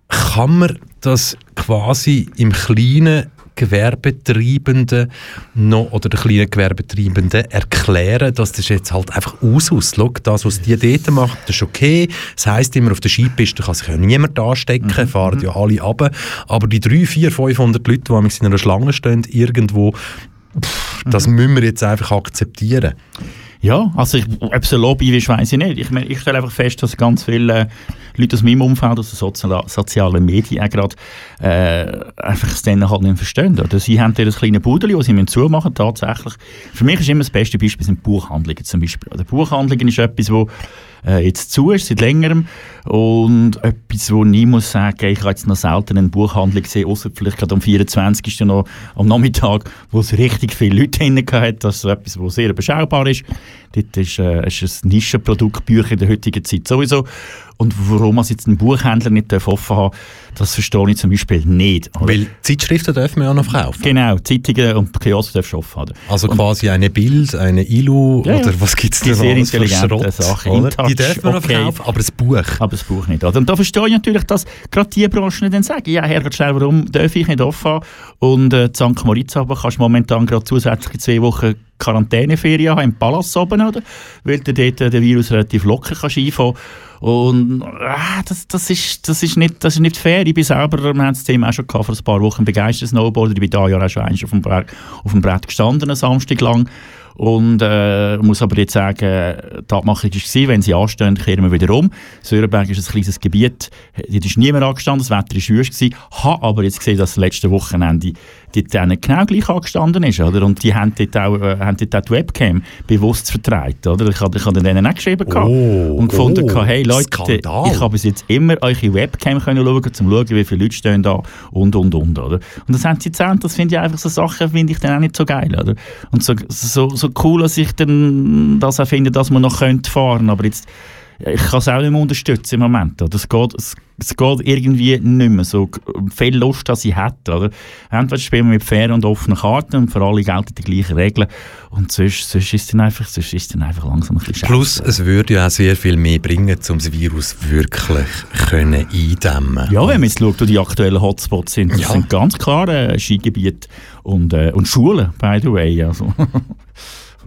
kann man das quasi im kleinen Gewerbetreibenden noch, oder der kleinen Gewerbetreibenden erklären, dass das jetzt halt einfach Usus. Schau, das, was die dort machen, das ist okay. Das heisst immer, auf der Skipiste kann sich ja niemand anstecken, fahren ja alle runter. Aber die 3, 4, 500 Leute, die in einer Schlange stehen, irgendwo, das müssen wir jetzt einfach akzeptieren. Ja, also ich, ob es ein Lobby ist, weiß ich nicht. Ich, meine, ich stelle einfach fest, dass ganz viele äh, Leute aus meinem Umfeld, aus den Sozial sozialen Medien auch gerade, äh, einfach es dann halt nicht verstehen. Oder? Sie haben dort ein kleines Budeli, das sie zumachen tatsächlich. Für mich ist immer das beste Beispiel sind Buchhandlungen zum Beispiel. Oder Buchhandlungen ist etwas, wo äh, jetzt zu ist, seit längerem. Und etwas, wo ich muss sagen, ich habe jetzt noch selten eine Buchhandlung gesehen, außer vielleicht gerade am 24. noch am Nachmittag, wo es richtig viele Leute drin hat. Das ist etwas, was sehr überschaubar ist. Dort ist, äh, ist ein Nischenprodukt, Bücher in der heutigen Zeit sowieso. Und warum man jetzt einen Buchhändler nicht darf offen haben das verstehe ich zum Beispiel nicht. oder? Weil Zeitschriften dürfen wir ja noch verkaufen. Genau, Zeitungen und Kiosk darfst du offen haben. Also quasi eine Bild, eine Ilu Ja, oder was gibt es da sehr alles für Schrott? Sachen. Die dürfen wir noch okay. verkaufen, aber das Buch. Aber das Buch nicht. Oder? Und da verstehe ich natürlich, dass gerade die Branchen dann sagen, ja, Herr schnell, warum darf ich nicht offen haben? Und äh, St. Moritz aber kannst du momentan gerade zusätzlich zwei Wochen Quarantäneferien haben im Palast oben, oder? Weil du dort äh, den Virus relativ locker kannst einfahren und äh, das, das, ist, das, ist nicht, das ist nicht fair. Ich bin selber, wir haben das Thema auch schon gehabt, vor ein paar Wochen, begeisterter Snowboarder. Ich bin da ja auch schon einmal auf dem, Berg, auf dem Brett gestanden, einen Samstag lang. Und äh, muss aber jetzt sagen, die Abmachung war, wenn sie anstehen, kehren wir wieder um. Sörenberg ist ein kleines Gebiet, dort ist niemand angestanden, das Wetter war gewesen. Habe aber jetzt gesehen, dass das letzte Wochenende dort dann genau gleich angestanden ist. Oder? Und die haben dort, auch, äh, haben dort auch die Webcam bewusst vertreibt. Oder? Ich habe ich habe denen auch geschrieben Oh, und gefunden, oh, gehabt, hey Leute, Skandal. ich habe bis jetzt immer eure Webcam können schauen, um zu schauen, wie viele Leute stehen da und, und, und. Oder? Und das haben sie gezählt, das finde ich einfach so Sachen, finde ich dann auch nicht so geil. Oder? Und so, so, so cool, dass ich dann das auch finde, dass man noch könnte fahren aber jetzt ich kann es auch nicht mehr unterstützen im Moment. Oder? Es, geht, es, es geht irgendwie nicht mehr so viel Lust, als ich hätte. Oder? Entweder spielen wir mit fair und offenen Karten und für alle gelten die gleichen Regeln und sonst, sonst, ist, es dann einfach, sonst ist dann einfach langsam ein bisschen Plus, es würde ja auch sehr viel mehr bringen, um das Virus wirklich können eindämmen Ja, wenn man jetzt schaut, wo die aktuellen Hotspots sind, das Ja. sind ganz klar äh, Skigebiete und, äh, und Schulen, by the way. Also.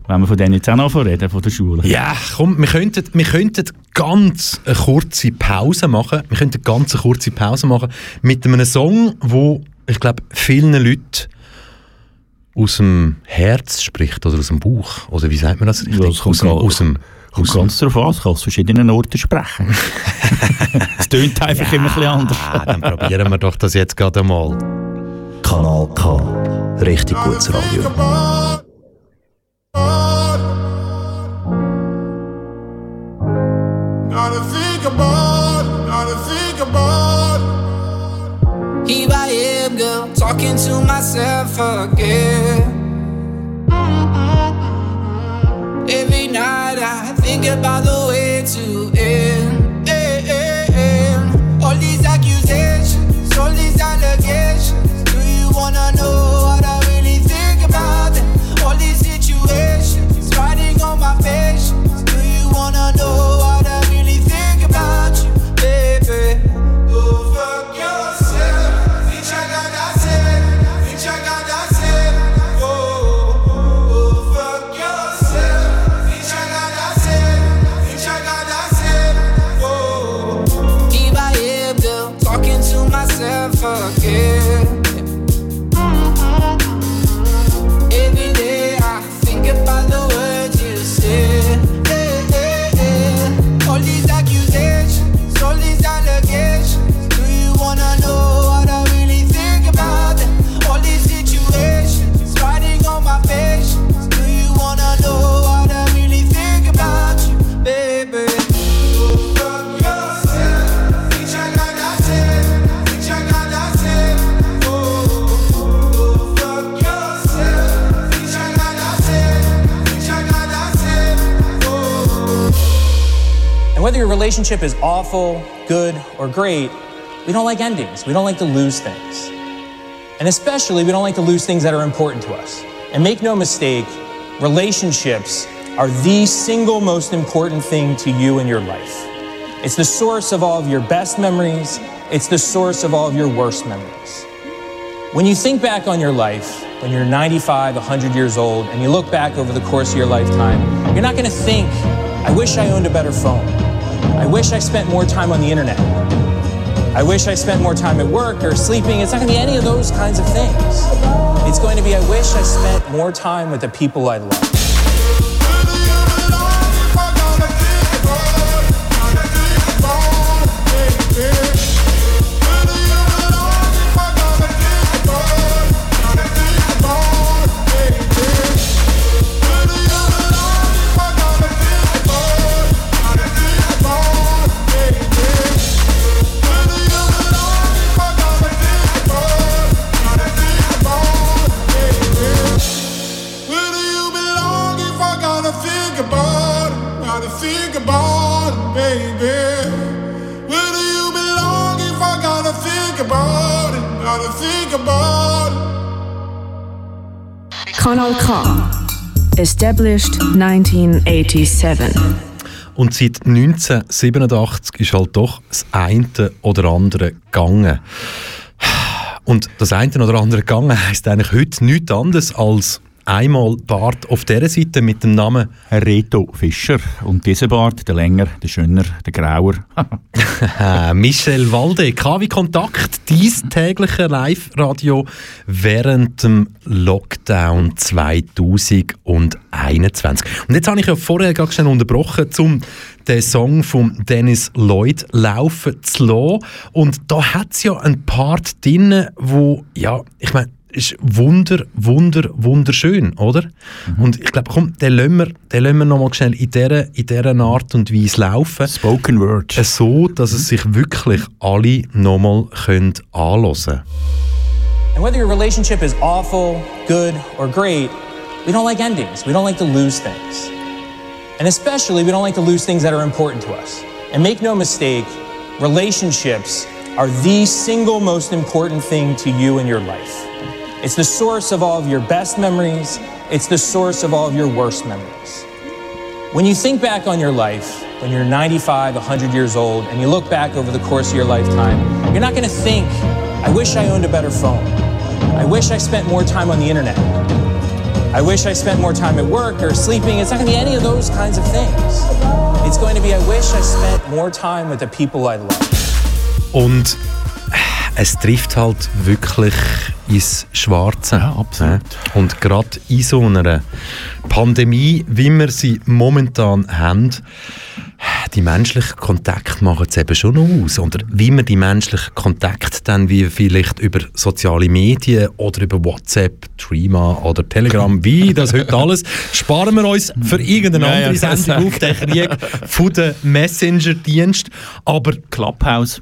wenn wir von denen jetzt auch noch reden, von der Schule. Ja, komm, wir könnten, wir könnten ganz eine kurze Pause machen. Wir könnten ganz eine kurze Pause machen mit einem Song, wo ich glaube vielen Leuten aus dem Herz spricht oder aus dem Bauch oder wie sagt man das richtig? Ja, das aus, dem, aus dem Kommt ganz darauf an, es kann aus verschiedenen Orten sprechen. es tönt einfach immer ein bisschen anders. Dann probieren wir doch das jetzt gerade einmal. Kanal K. Richtig gutes Radio. Here I am, girl, talking to myself again. Every night I think about the way to is awful, good, or great, we don't like endings. We don't like to lose things. And especially, we don't like to lose things that are important to us. And make no mistake, relationships are the single most important thing to you in your life. It's the source of all of your best memories, it's the source of all of your worst memories. When you think back on your life, when you're 95, 100 years old, and you look back over the course of your lifetime, you're not going to think, I wish I owned a better phone. I wish I spent more time on the internet. I wish I spent more time at work or sleeping. It's not going to be any of those kinds of things. It's going to be, I wish I spent more time with the people I love. K. Established 1987. Und seit 1987 ist halt doch das eine oder andere gegangen. Und das eine oder andere gegangen heisst eigentlich heute nichts anderes als einmal Bart auf dieser Seite mit dem Namen Reto Fischer. Und dieser Bart, der länger, der schöner, der grauer. Michel Walde, KW Kontakt, dein tägliche Live-Radio während dem Lockdown 2021. Und jetzt habe ich ja vorher ganz schnell unterbrochen, um den Song von Dennis Lloyd laufen zu lassen. Und da hat es ja ein Part drin, wo, ja, ich meine, ist wunder, wunder, wunderschön, oder? Und ich glaube, komm, den lassen wir, den lassen wir nochmal schnell in dieser, in dieser Art und Weise laufen. Spoken Word. Äh, So, dass es sich wirklich alle nochmal können anhören können. And whether your relationship is awful, good, or great, we don't like endings. We don't like to lose things. And especially, we don't like to lose things that are important to us. And make no mistake, relationships are the single most important thing to you in your life. It's the source of all of your best memories, it's the source of all of your worst memories. When you think back on your life, when you're 95, 100 years old, and you look back over the course of your lifetime, you're not going to think, I wish I owned a better phone. I wish I spent more time on the internet. I wish I spent more time at work or sleeping. It's not going to be any of those kinds of things. It's going to be, I wish I spent more time with the people I love. Und es trifft halt wirklich ins Schwarze. Ja, absolut. Und gerade in so einer Pandemie, wie wir sie momentan haben, die menschlichen Kontakte machen es eben schon noch aus. Oder wie man die menschlichen Kontakte dann wie vielleicht über soziale Medien oder über WhatsApp, Trima oder Telegram, wie das heute alles, sparen wir uns für irgendeine Ja, andere ja, Sendung auf den Krieg von den Messenger-Dienst. Aber Clubhouse.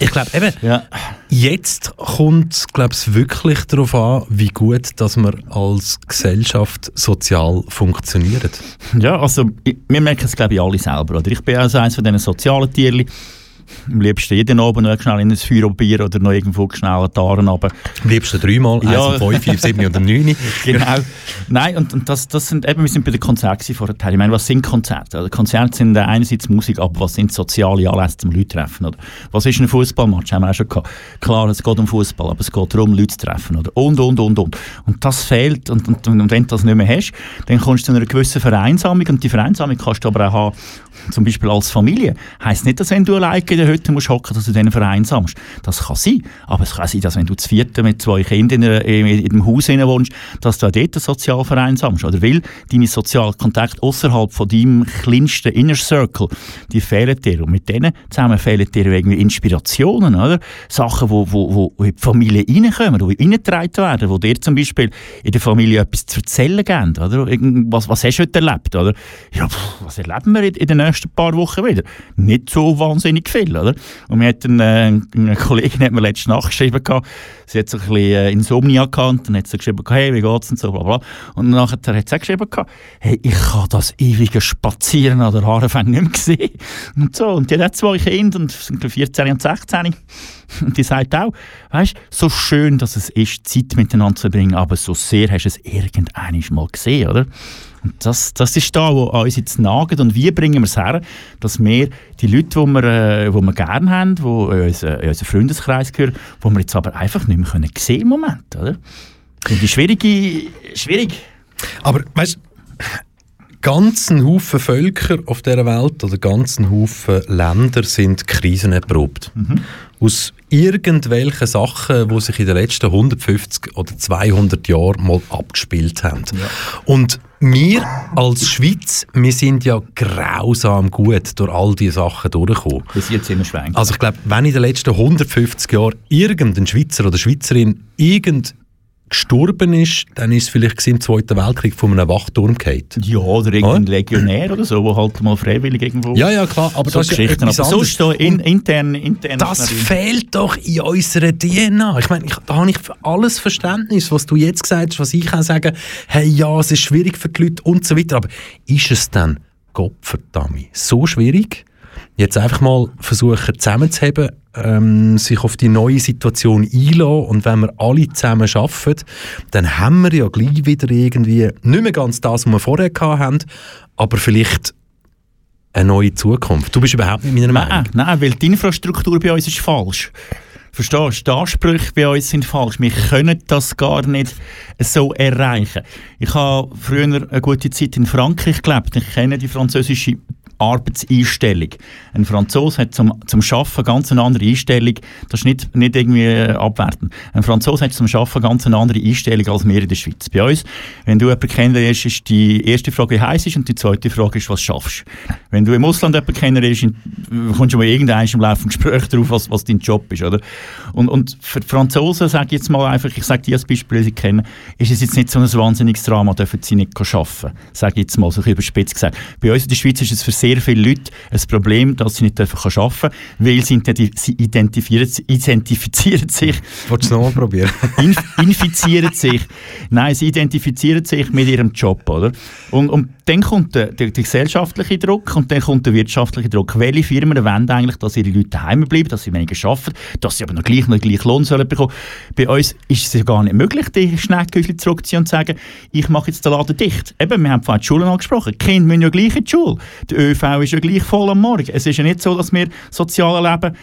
Ich glaube eben, Ja. jetzt kommt es wirklich darauf an, wie gut dass wir als Gesellschaft sozial funktionieren. Ja, also wir merken es glaube ich alle selber. Oder? Ich bin also eines von diesen sozialen Tierchen. Am liebsten jeden Abend noch schnell in ein Feuerbier oder noch irgendwo schnell an die Aare runter. Am liebsten dreimal, Ja. eins und fünf, fünf, sieben oder neun. Genau. Nein, und, und das, das sind eben, wir sind bei den Konzerten vorher. Ich meine, was sind Konzerte? Also Konzerte sind einerseits Musik, aber was sind soziale Anlässe zum Leute treffen? Oder? Was ist ein Fußballmatch? Haben wir auch schon gehabt. Klar, es geht um Fußball, aber es geht darum, Leute zu treffen. Oder? Und, und, und, und. Und das fehlt. Und, und, und wenn du das nicht mehr hast, dann kommst du zu einer gewissen Vereinsamung. Und die Vereinsamung kannst du aber auch haben, zum Beispiel als Familie. Heißt nicht, dass wenn du alleine in der Hütte musst hocken, dass du dann vereinsamst. Das kann sein. Aber es kann sein, dass wenn du zu vierte mit zwei Kindern in, dem Haus wohnst, dass du auch dort sozial vereinsamst. Oder weil deine sozialen Kontakte außerhalb von deinem kleinsten Inner Circle, die fehlen dir. Und mit denen zusammen fehlen dir irgendwie Inspirationen, oder? Sachen, wo, wo, wo in die Familie reinkommen, die reingetragen werden, wo dir zum Beispiel in der Familie etwas zu erzählen geben, oder? Was, was hast du heute erlebt, oder? Ja, pff, was erleben wir in, in den nächsten paar Wochen wieder? Nicht so wahnsinnig viel, oder? Und mir hat ein, äh, eine Kollegin hat mir letzte Nacht geschrieben, gehabt, sie hat so ein bisschen äh, Insomnia gehabt, und dann hat sie geschrieben, hey, wie geht's und so, bla bla. Und nachher hat sie auch geschrieben, gehabt, hey, ich habe das ewige Spazieren an der Haarefang nicht mehr gesehen. Und so, und die hat zwei Kinder, und sind glaub ich, 14 und 16. Und die sagt auch, weißt, so schön, dass es ist, Zeit miteinander zu bringen, aber so sehr hast du es irgendwann mal gesehen, oder? Das, das ist da, wo an uns jetzt nagt. Und wie bringen wir es her, dass wir die Leute, die wir, äh, die wir gerne haben, die in unseren, Freundeskreis gehören, die wir jetzt aber einfach nicht mehr können sehen im Moment, oder? Finde ich schwierige, schwierig. Aber weißt ganzen Haufen Völker auf dieser Welt oder ganzen Haufen Länder sind krisenerprobt. Aus irgendwelchen Sachen, die sich in den letzten 150 oder 200 Jahren mal abgespielt haben. Und wir als Schweiz, wir sind ja grausam gut durch all diese Sachen durchgekommen. Das ist jetzt immer schwenken. Also ich glaube, wenn in den letzten 150 Jahren irgendein Schweizer oder Schweizerin irgend gestorben ist, dann ist es vielleicht im Zweiten Weltkrieg von einem Wachturm gefallen. ja, oder irgendein Legionär oder so, der halt mal freiwillig irgendwo... Ja, ja, klar, aber so das ist ja Geschichten. Aber sonst so in, intern, intern... Das fehlt doch in unserer DNA. Ich meine, ich, da habe ich für alles Verständnis, was du jetzt gesagt hast, was ich auch sage, hey, ja, es ist schwierig für die Leute und so weiter, aber ist es dann, Gottverdammt, so schwierig? Jetzt einfach mal versuchen zusammenzuheben, ähm, sich auf die neue Situation einlassen und wenn wir alle zusammen arbeiten, dann haben wir ja gleich wieder irgendwie nicht mehr ganz das, was wir vorher haben, aber vielleicht eine neue Zukunft. Du bist überhaupt nicht meiner Meinung. Nein, nein, weil die Infrastruktur bei uns ist falsch. Verstehst du? Die Ansprüche bei uns sind falsch. Wir können das gar nicht so erreichen. Ich habe früher eine gute Zeit in Frankreich gelebt. Ich kenne die französische Arbeitseinstellung. Ein Franzose hat zum, zum Arbeiten ganz eine andere Einstellung. Das ist nicht, nicht irgendwie abwertend. Ein Franzose hat zum Arbeiten ganz eine andere Einstellung als wir in der Schweiz. Bei uns, wenn du jemanden kennenlernst, ist die erste Frage, wie heiß ist und die zweite Frage ist, was schaffst. Wenn du im Ausland jemanden kennenlernst, kommst du mal irgendein im Laufe des Gesprächs darauf, was, was dein Job ist. Oder? Und, und für die Franzosen, sage ich jetzt mal einfach, ich sage die als Beispiel, die sie kennen, ist es jetzt nicht so ein wahnsinniges Drama, dürfen sie nicht arbeiten. Sage ich jetzt mal so ein bisschen überspitzt gesagt. Bei uns in der Schweiz ist es für sehr viele Leute ein Problem, dass sie nicht dürfen arbeiten dürfen, weil sie, sie identifizieren, identifizieren sich Wolltest du es nochmal probieren? inf infizieren sich. Nein, sie identifizieren sich mit ihrem Job, oder? Und, und dann kommt der, der, der gesellschaftliche Druck und dann kommt der wirtschaftliche Druck. Welche Firmen wollen eigentlich, dass ihre Leute daheim bleiben, dass sie weniger arbeiten, dass sie aber noch gleich noch gleich Lohn sollen bekommen? Bei uns ist es ja gar nicht möglich, die Schneckhäuschen zurückzuziehen und zu sagen, ich mache jetzt den Laden dicht. Eben, wir haben vorhin die Schulen angesprochen. Die Kinder müssen ja gleich in die Schule. Der ÖV ist ja gleich voll am Morgen. Es ist ja nicht so, dass wir soziale Leben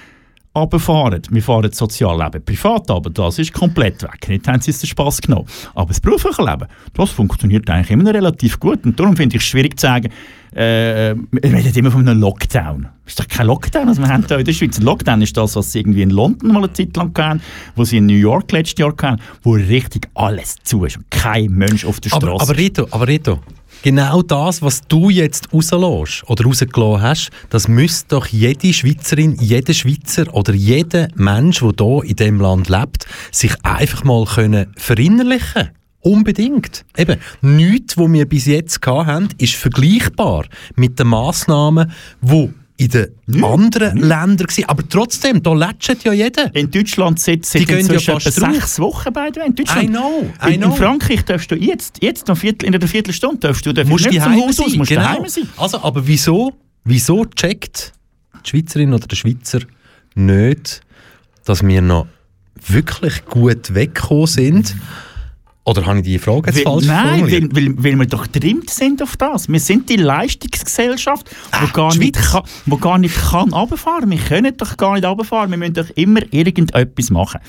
runterfahren. Wir fahren das Sozialleben privat, aber das ist komplett weg. Nicht haben sie uns den Spass genommen. Aber das berufliche Leben, das funktioniert eigentlich immer noch relativ gut. Und darum finde ich es schwierig zu sagen, äh, wir reden immer von einem Lockdown. Ist doch kein Lockdown, was wir haben hier in der Schweiz. Ein Lockdown ist das, was sie irgendwie in London mal eine Zeit lang hatten, wo sie in New York letztes Jahr hatten, wo richtig alles zu ist und kein Mensch auf der Aber, Straße aber Rito, aber Rito, genau das, was du jetzt rauslässt oder rausgelassen hast, das müsste doch jede Schweizerin, jeder Schweizer oder jeder Mensch, der hier in diesem Land lebt, sich einfach mal können verinnerlichen Unbedingt. Eben, nichts, was wir bis jetzt haben, ist vergleichbar mit den Massnahmen, die in den anderen Ländern waren. Aber trotzdem, da lätscht ja jeder. In Deutschland sitzt Die seit gehen ja inzwischen etwa sechs Wochen bei dir. In Deutschland. I know, I in, know. in Frankreich darfst du jetzt, jetzt noch Viertel, in einer Viertelstunde darfst du, darfst musst nicht zum Haus aus, musst genau. sein. Also, aber wieso, wieso checkt die Schweizerin oder der Schweizer nicht, dass wir noch wirklich gut weggekommen sind? Oder habe ich die Frage jetzt Weil, falsch nein, weil, weil, weil wir doch getrimmt sind auf das. Wir sind die Leistungsgesellschaft, die Ah, gar, nicht kann, wo gar nicht kann runterfahren. Wir können doch gar nicht runterfahren. Wir müssen doch immer irgendetwas machen.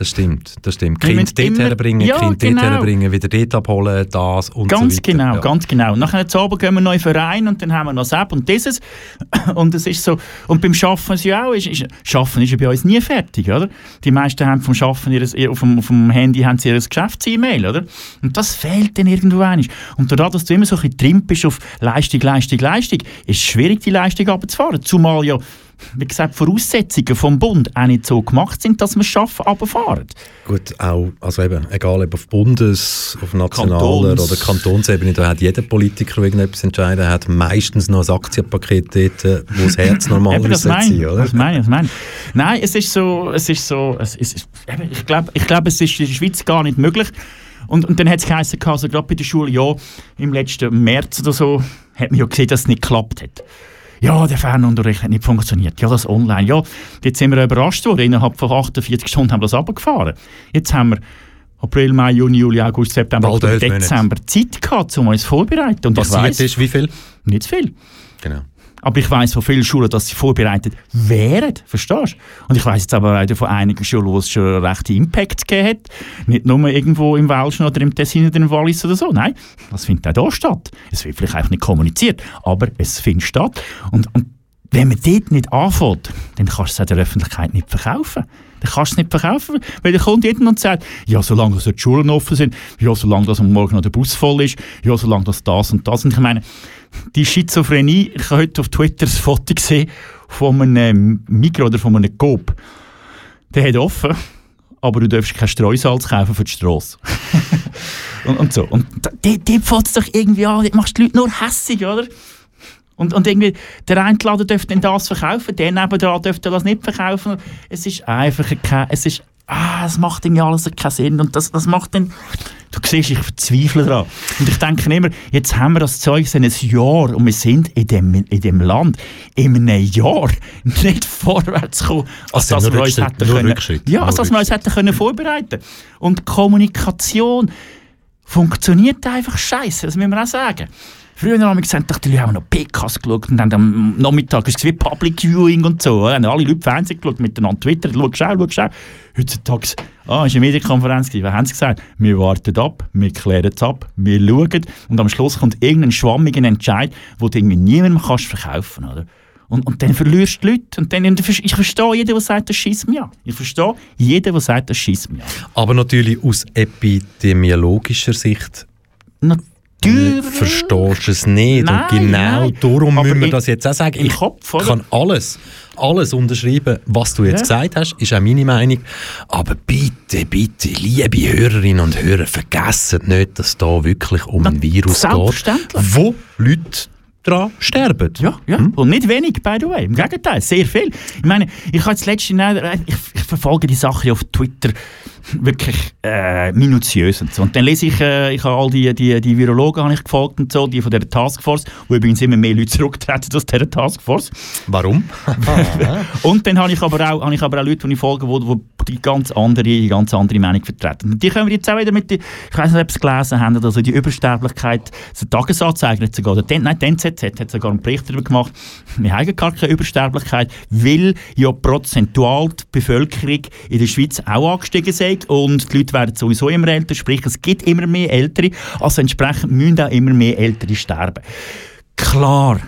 Das stimmt, das stimmt. Kind dort immer- herbringen, Ja, Kind genau. dort herbringen, wieder dort abholen, das und Ganz so weiter. genau, Ja. ganz genau. Nachher zu Abend gehen wir noch in den Verein und dann haben wir noch das und dieses. Und es ist so, und beim Schaffen ist ja auch, ist, ist, Schaffen ist ja bei uns nie fertig, oder? Die meisten haben vom Schaffen ihres, ihr- auf, dem, auf dem Handy haben sie ihr Geschäfts-E-Mail, oder? Und das fehlt dann irgendwo einig. Und dadurch, dass du immer so ein bisschen trimmt bist auf Leistung, Leistung, Leistung, ist es schwierig, die Leistung abzufahren. Zumal ja, wie gesagt, Voraussetzungen vom Bund auch nicht so gemacht sind, dass wir es schaffen, runterfahren. Gut, auch, also eben, egal ob auf Bundes-, auf nationaler Kantons- oder Kantonsebene, da hat jeder Politiker, irgendetwas entscheiden hat, meistens noch ein Aktienpaket dort, äh, wo das Herz normalerweise das sein meine ich, oder? das meine ich, das meine ich. Nein, es ist so, es ist so, es ist, eben, ich glaube, ich glaube, es ist in der Schweiz gar nicht möglich. Und, und dann hat es geheißen, also gerade bei der Schule, ja, im letzten März oder so, hat man ja gesehen, dass es nicht geklappt hat. Ja, der Fernunterricht hat nicht funktioniert. Ja, das Online. Ja, jetzt sind wir überrascht worden. Innerhalb von 48 Stunden haben wir das runtergefahren. Jetzt haben wir April, Mai, Juni, Juli, August, September, Oktober. Dezember Zeit gehabt, um uns vorzubereiten. Und ich Passiert weiss, ist wie viel? nicht viel. Genau. Aber ich weiß von vielen Schulen, dass sie vorbereitet wären. Verstehst du? Und ich weiß jetzt aber auch von einigen Schulen, wo es schon rechte Impact gegeben hat. Nicht nur irgendwo im Welschen oder im Tessin oder im Wallis oder so. Nein, das findet auch hier statt. Es wird vielleicht einfach nicht kommuniziert, aber es findet statt. Und, und wenn man dort nicht anfängt, dann kannst du es auch der Öffentlichkeit nicht verkaufen. Dann kannst du es nicht verkaufen, weil dann kommt jeder und sagt, ja, solange die Schulen offen sind, ja, solange dass am Morgen noch der Bus voll ist, ja, solange dass das und das. Und ich meine, die Schizophrenie, ich habe heute auf Twitter ein Foto gesehen von einem Mikro oder von einem Coop. Der hat offen, aber du darfst kein Streusalz kaufen für die Strasse. und, und so. Und dort fängt es doch irgendwie an, dort machst du die Leute nur hässig, oder? Und, und irgendwie, der eine Laden dürfte das verkaufen, der nebenan dürfte das nicht verkaufen. Es ist einfach kein, es ist, ah, es macht irgendwie alles keinen Sinn. Und das, das macht dann, du siehst, ich verzweifle daran. Und ich denke immer, jetzt haben wir das Zeug seit ein Jahr und wir sind in dem, in dem Land in einem Jahr nicht vorwärts gekommen, als Also dass nur wir uns hätten können, ja, als dass wir uns hätten können vorbereiten. Und Kommunikation funktioniert einfach scheiße, das müssen wir auch sagen. Früher haben wir gesagt, die Leute haben noch PKs geschaut und dann am Nachmittag ist es wie Public Viewing und so. Haben alle Leute Fernsehen geschaut, miteinander Twitter, schau schau, schau schau. Heutzutage, ah, ist eine Medienkonferenz. Was haben sie gesagt? Wir warten ab, wir klären es ab, wir schauen und am Schluss kommt irgendein schwammiger Entscheid, wo du irgendwie niemandem kannst verkaufen oder? Und, und dann verlierst du die Leute. Und dann, ich verstehe jeden, der sagt, das schießt mich an. Ich verstehe jeden, der sagt, das schießt mich an. Aber natürlich aus epidemiologischer Sicht Na, Du verstehst es nicht. Nein, und genau nein. darum Aber müssen wir das jetzt auch sagen. Ich Kopf, kann alles, alles unterschreiben, was du jetzt Ja. gesagt hast, ist auch meine Meinung. Aber bitte, bitte, liebe Hörerinnen und Hörer, vergessen nicht, dass da wirklich um ein Virus geht, wo Leute daran sterben. Ja, ja. Und nicht wenig, by the way. Im Gegenteil, sehr viel. Ich meine, ich habe jetzt letztens, ich, ich verfolge die Sache auf Twitter wirklich äh, minutiös und so. Und dann lese ich, äh, ich habe all die, die, die Virologen habe ich gefolgt und so, die von dieser Taskforce, wo übrigens immer mehr Leute zurücktreten aus dieser Taskforce. Warum? Und dann habe ich aber auch, habe ich aber auch Leute, die ich folge, die, die die ganz andere, die ganz andere Meinung vertreten. Und die können wir jetzt auch wieder mit, die, ich weiß nicht, ob Sie es gelesen haben, also die Übersterblichkeit, so Tagesanzeiger hat sogar, der, nein, die NZZ hat sogar einen Bericht darüber gemacht, wir haben gar keine Übersterblichkeit, weil ja prozentual die Bevölkerung in der Schweiz auch angestiegen sei und die Leute werden sowieso immer älter, sprich es gibt immer mehr Ältere, also entsprechend müssen auch immer mehr Ältere sterben. Klar,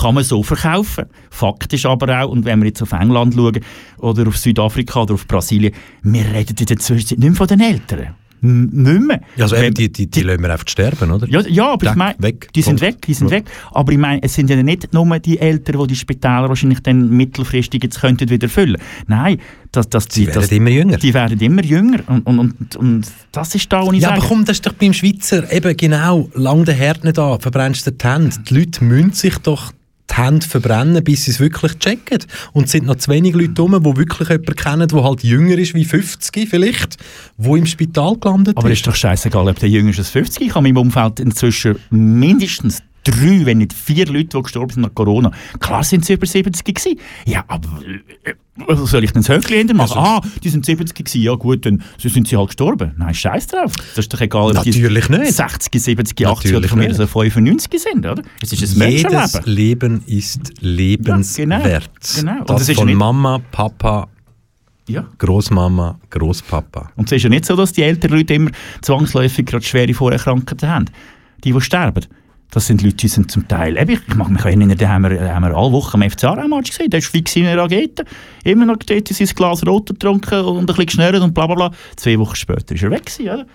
kann man so verkaufen. Fakt ist aber auch, und wenn wir jetzt auf England schauen oder auf Südafrika oder auf Brasilien, wir reden in der Zwischenzeit nicht mehr von den Eltern. Nicht mehr. Also eben, die, die, die lassen wir einfach sterben, oder? ja, ja, aber ich Weg, meine, weg. die sind Punkt. weg, die sind Ja. weg. Aber ich meine, es sind ja nicht nur die Eltern, die die Spitäler wahrscheinlich dann mittelfristig jetzt könnten wieder füllen. Nein, das, das, Sie die, werden das, immer jünger. Die werden immer jünger. Und, und, und, und das ist da, wo ich Ja, sage. aber komm, das ist doch beim Schweizer eben genau, lang den Herd nicht an, verbrennst du die Hände. Die Leute müssen sich doch die Hände verbrennen, bis sie es wirklich checken. Und es sind noch zu wenig Leute rum, die wirklich jemanden kennen, der halt jünger ist wie 50 vielleicht, wo im Spital gelandet Aber ist doch scheißegal, ob der jünger ist als 50. Ich habe in meinem Umfeld inzwischen mindestens drei, wenn nicht vier Leute, die gestorben sind nach Corona. Klar sind sie über 70 gewesen. Ja, aber äh, was soll ich denn das Höckchen hinter machen? ah, die sind 70 gewesen. Ja gut, dann so sind sie halt gestorben. Nein, scheiß drauf. Das ist doch egal, ob die nicht. 60, 70, 80 oder Natürlich von mir nicht. so 95 sind, oder? Es ist ein Jedes Menschenleben. Leben ist lebenswert. genau. Und Das, das ist von Mama, Papa, Ja. Großmama, Großpapa. Und es ist ja nicht so, dass die älteren Leute immer zwangsläufig gerade schwere Vorerkrankungen haben. Die, die sterben. Das sind Leute, die sind zum Teil, eben, ich mag mich erinnern, da haben wir, haben wir alle Wochen am FC Aarau-Match gesehen, der ist fix in einer Rakete, immer noch dort sein Glas Rot getrunken und ein bisschen geschnürt und bla bla bla. Zwei Wochen später ist er weg gewesen, oder?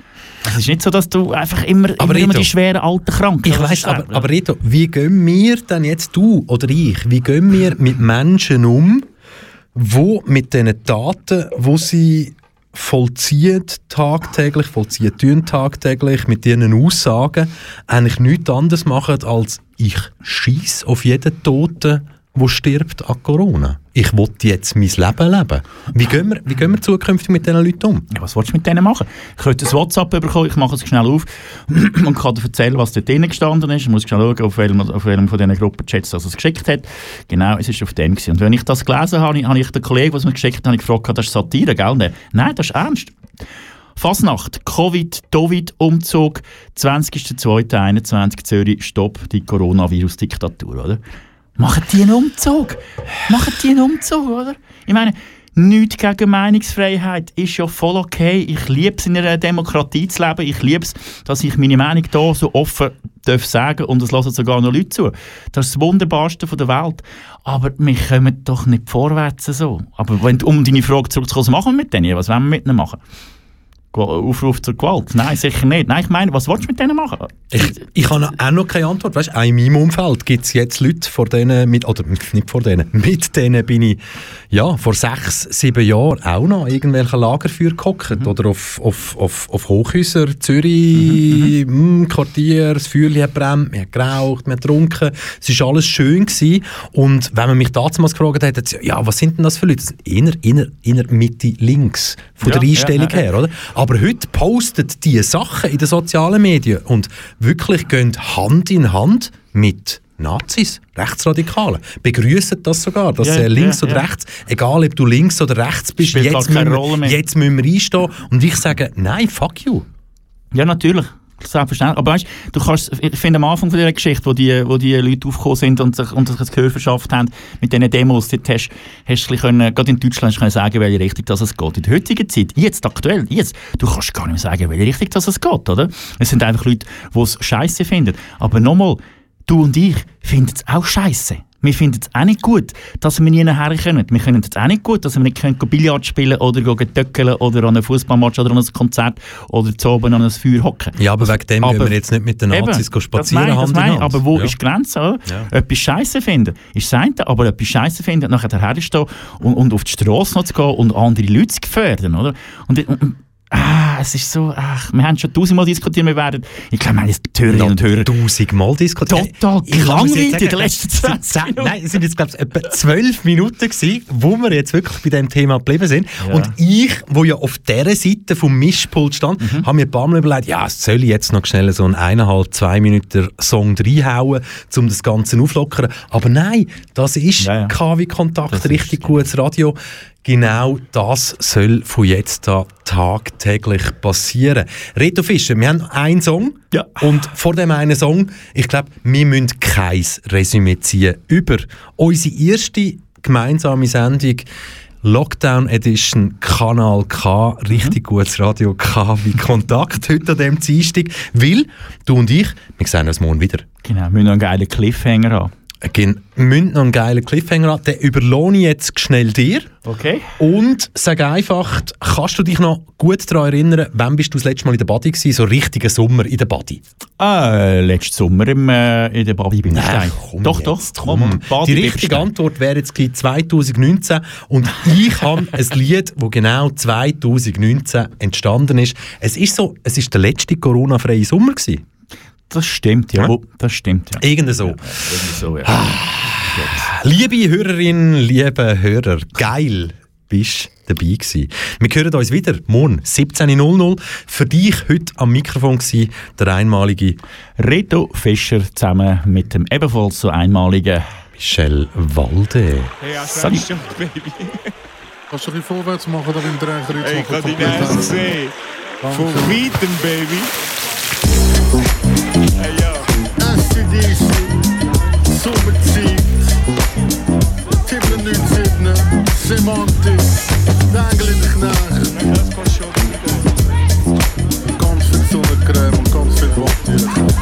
Es ist nicht so, dass du einfach immer, Aber immer, Rito, die schweren alten Kranken Ich weiss, aber, aber Reto, wie gehen wir denn jetzt, du oder ich, wie gehen wir mit Menschen um, wo mit diesen Daten, wo sie vollziehen tagtäglich, vollziehen tun tagtäglich, mit ihren Aussagen eigentlich nichts anderes machen, als ich schieß auf jeden Toten, der stirbt an Corona. Ich will jetzt mein Leben leben. Wie gehen wir, wie gehen wir zukünftig mit diesen Leuten um? Ja, was willst du mit denen machen? Ich könnte ein WhatsApp bekommen, ich mache es schnell auf und kann dir erzählen, was dort drin gestanden ist. Ich muss schnell schauen, auf welchem, auf welchem von diesen Gruppenchats das es geschickt hat. Genau, es ist auf dem gewesen. Und wenn ich das gelesen habe, habe ich den Kollegen, der mir geschickt hat, gefragt, das ist Satire, gell? Nein, Nein, das ist ernst. Fasnacht, Covid, Covid-Umzug, 20.02.21 Zürich, Stopp, die Coronavirus-Diktatur, oder? Machen die einen Umzug? Machen die einen Umzug, oder? Ich meine, nichts gegen Meinungsfreiheit ist ja voll okay. Ich liebe es, in einer Demokratie zu leben. Ich liebe es, dass ich meine Meinung hier so offen darf sagen und es hören sogar noch Leute zu. Das ist das Wunderbarste der Welt. Aber wir kommen doch nicht vorwärts so. Aber wenn, um deine Frage zurückzukommen, was machen wir mit denen? Was wollen wir mit ihnen machen? Aufruf zur Gewalt? Nein, sicher nicht. Nein, ich meine, was willst du mit denen machen? Ich, ich habe auch noch keine Antwort. Weißt, auch in meinem Umfeld gibt es jetzt Leute, vor denen, mit, oder nicht vor denen, mit denen bin ich ja, vor sechs, sieben Jahren auch noch in irgendwelchen Lagerfeuer gehockt oder auf, auf, auf, auf Hochhäuser, Zürich, mm, Quartier, das Feuerchen hat brennt, man hat geraucht, man hat getrunken, es war alles schön gewesen. und wenn man mich damals gefragt hat, hat ja, was sind denn das für Leute? Das sind Inner, inner, inner Mitte links von Ja, der Einstellung ja, ja. her, oder? Aber heute postet die Sachen in den sozialen Medien und wirklich gehen Hand in Hand mit Nazis, Rechtsradikalen. Begrüßen das sogar, dass Ja, links ja, oder ja. rechts, egal ob du links oder rechts bist, Spielt jetzt müssen, wir, jetzt müssen wir einstehen. Und ich sage, nein, fuck you. Ja, natürlich. Selbstverständlich. Aber weißt, du kannst, ich finde am Anfang von dieser Geschichte, wo die, wo die Leute aufgekommen sind und sich, und sich das Gehör verschafft haben, mit diesen Demos, dort hast, hast du können, gerade in Deutschland können sagen, welche Richtung das es geht. In der heutigen Zeit, jetzt aktuell, jetzt, du kannst gar nicht mehr sagen, welche Richtung das es geht, oder? Es sind einfach Leute, die es scheiße finden. Aber nochmal, du und ich finden es auch scheiße. Wir finden es auch nicht gut, dass wir nie nachher können. Wir finden es auch nicht gut, dass wir nicht können Billard spielen oder töckeln oder an einem Fußballmatch oder an einem Konzert oder zu oben an einem Feuer hocken. Ja, aber wegen dem Aber- gehen wir jetzt nicht mit den Nazis Eben, spazieren, das meine, das meine. Aber wo Ja. ist die Grenze? Oder? Ja. Etwas Scheiße finden ist das eine, aber etwas Scheiße finden, nachher daherzustehen und, und auf die Straße noch zu gehen und andere Leute zu gefährden. Oder? Und, und ah, es ist so, ach, wir haben schon tausendmal diskutiert, wir werden, ich glaube, wir haben jetzt die Hörerinnen und Hörer tausendmal diskutiert. Total gelangweilt in den letzten es sind 20 zehn- Minuten. Nein, es sind jetzt, glaube ich, etwa zwölf Minuten gewesen, wo wir jetzt wirklich bei dem Thema geblieben sind. Ja. Und ich, wo ja auf dieser Seite vom Mischpult stand, Mhm. habe mir ein paar Mal überlegt, ja, soll ich jetzt noch schnell so einen eineinhalb, zwei Minuten Song reinhauen, um das Ganze auflockern. Aber nein, das ist Ja, ja. KW Kontakt, richtig gutes Radio. Genau das soll von jetzt an tagtäglich passieren. Reto Fischer, wir haben einen Song Ja. und vor dem einen Song, ich glaube, wir müssen kein Resümee ziehen über unsere erste gemeinsame Sendung Lockdown Edition Kanal K, richtig gutes Radio K wie Kontakt heute an diesem Dienstag, weil du und ich, wir sehen uns morgen wieder. Genau, wir müssen noch einen geilen Cliffhanger haben. Wir müssen noch einen geilen Cliffhanger haben, den überlohne ich jetzt schnell dir. Okay. Und sag einfach, kannst du dich noch gut daran erinnern, wann bist du das letzte Mal in der Body gewesen, so richtiger Sommer in der Body? Äh, letzten Sommer im, äh, in der Bobby bin ich Nein, komm Doch, jetzt, doch. komm. Badi Die richtige ich Antwort wäre jetzt gewesen 2019 und ich habe ein Lied, das genau 2019 entstanden ist. Es ist so, es ist der letzte Corona-freie Sommer gewesen. Das stimmt, ja. Ja. Das stimmt, ja. Irgend so. Irgendwie so, ja. Liebe Hörerinnen, liebe Hörer, geil bist dabei gewesen. Wir hören uns wieder morgen 17.00 Für dich heute am Mikrofon gewesen, der einmalige Reto Fischer zusammen mit dem ebenfalls so einmaligen Michel Walde. Salut. Kannst du ein bisschen vorwärts machen, da beim Dreher Ey, ich kann die Nase sehen. Von weitem, Baby. Ja. SCDC, Sommerzeit, 97, Semantik, der Engel in der Knecht, Das kannst du schon. ganz viel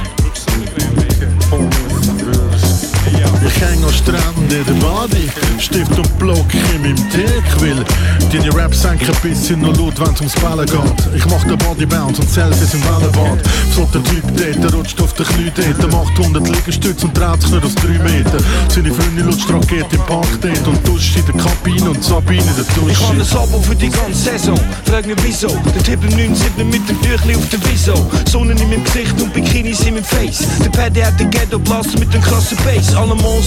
Häng am Strand in der Body, Stift und Block in meinem Dick, will deine Raps senken ein bisschen nur laut, wenn's ums Bällen geht. Ich mach den Body Bounce und Selfies im Wellenbad. So der Typ dort, der rutscht auf den Knie dort, macht 100 Liegestütze und dreht sich nicht aus 3 Meter. Seine Freundin lutscht Rakete im Park dort und duscht in der Kabine und Sabine in der Ich habe ein Dusche. Abo für die ganze Saison. Frag mich wieso. Der Tipp im 97 mit dem Tüchli auf der Wieso. Sonne in meinem Gesicht und Bikinis in meinem Face. Der Paddy hat den Ghetto Blaster mit dem krassen Bass.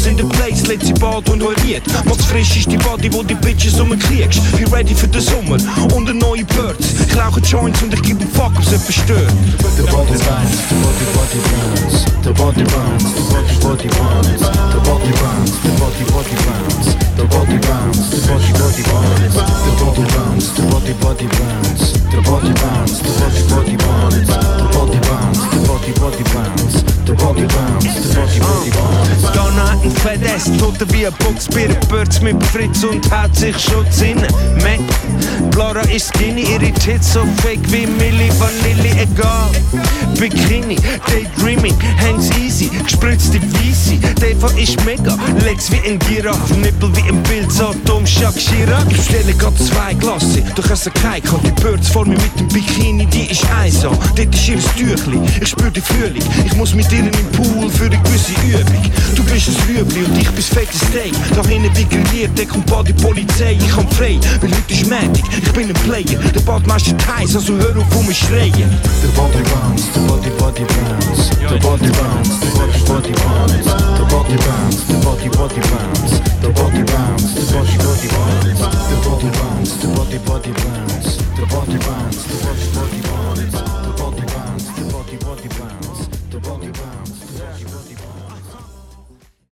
In der Place, letzte Bad und heuriert. Max frisch ist die Body, wo die Bitches rumkriegst. Be ready für den Sommer und eine neue Birds. Ich rauche Joints und ich gebe einen Fuck, ob es jemand stört. The body bounce, the body body bounce, the body bounce, the body body bounce, the body bounce, the body body bounce, the body bounce, the body body bounce, the body bounce, the body body bounce, the body bounce, the body body bounce, the body bounce, the body body bounce, the body bounce, the body body bounce. Donna ein Fedest, toter wie ein Box, Birds mit Fritz und hat sich schon Sinn. Me, Blara ist skinny, ihre Tits so fake wie Milli Vanilli, egal. Bikini, Daydreaming, hangs easy, gespritzte Weisse, Deva ist mega, Legs wie ein Giraffe, Nippel wie ein Bild, so dumm, Jacques Chirac. Ich bestelle grad zwei Glasse, du kannst keinen, kann die Birds vor mir mit dem Bikini, die ist eins an, dort ist ihr Tüchli, ich spür die Frühling, ich muss mit in den Pool für eine gewisse Übung. Du bist ein Rüebli und ich bin fettes Steak, da hinten wie grilliert, der kommt bald die Polizei, ich komm frei, weil heute ist fertig, ich bin ein Player. Der Band heiß, also hör auf, um mich schreien. Der Body bounce, der Body Body bounce. Der Body bounce, der Body Body bounce. Der Body bounce, der Body Body bounce. Der Body bounce, der Body Body bounce. Der Body bounce, der Body Body bounce. Der Body bounce, der Body Body bounce. Der Body bounce, der Body Body bounce. Der Body bounce.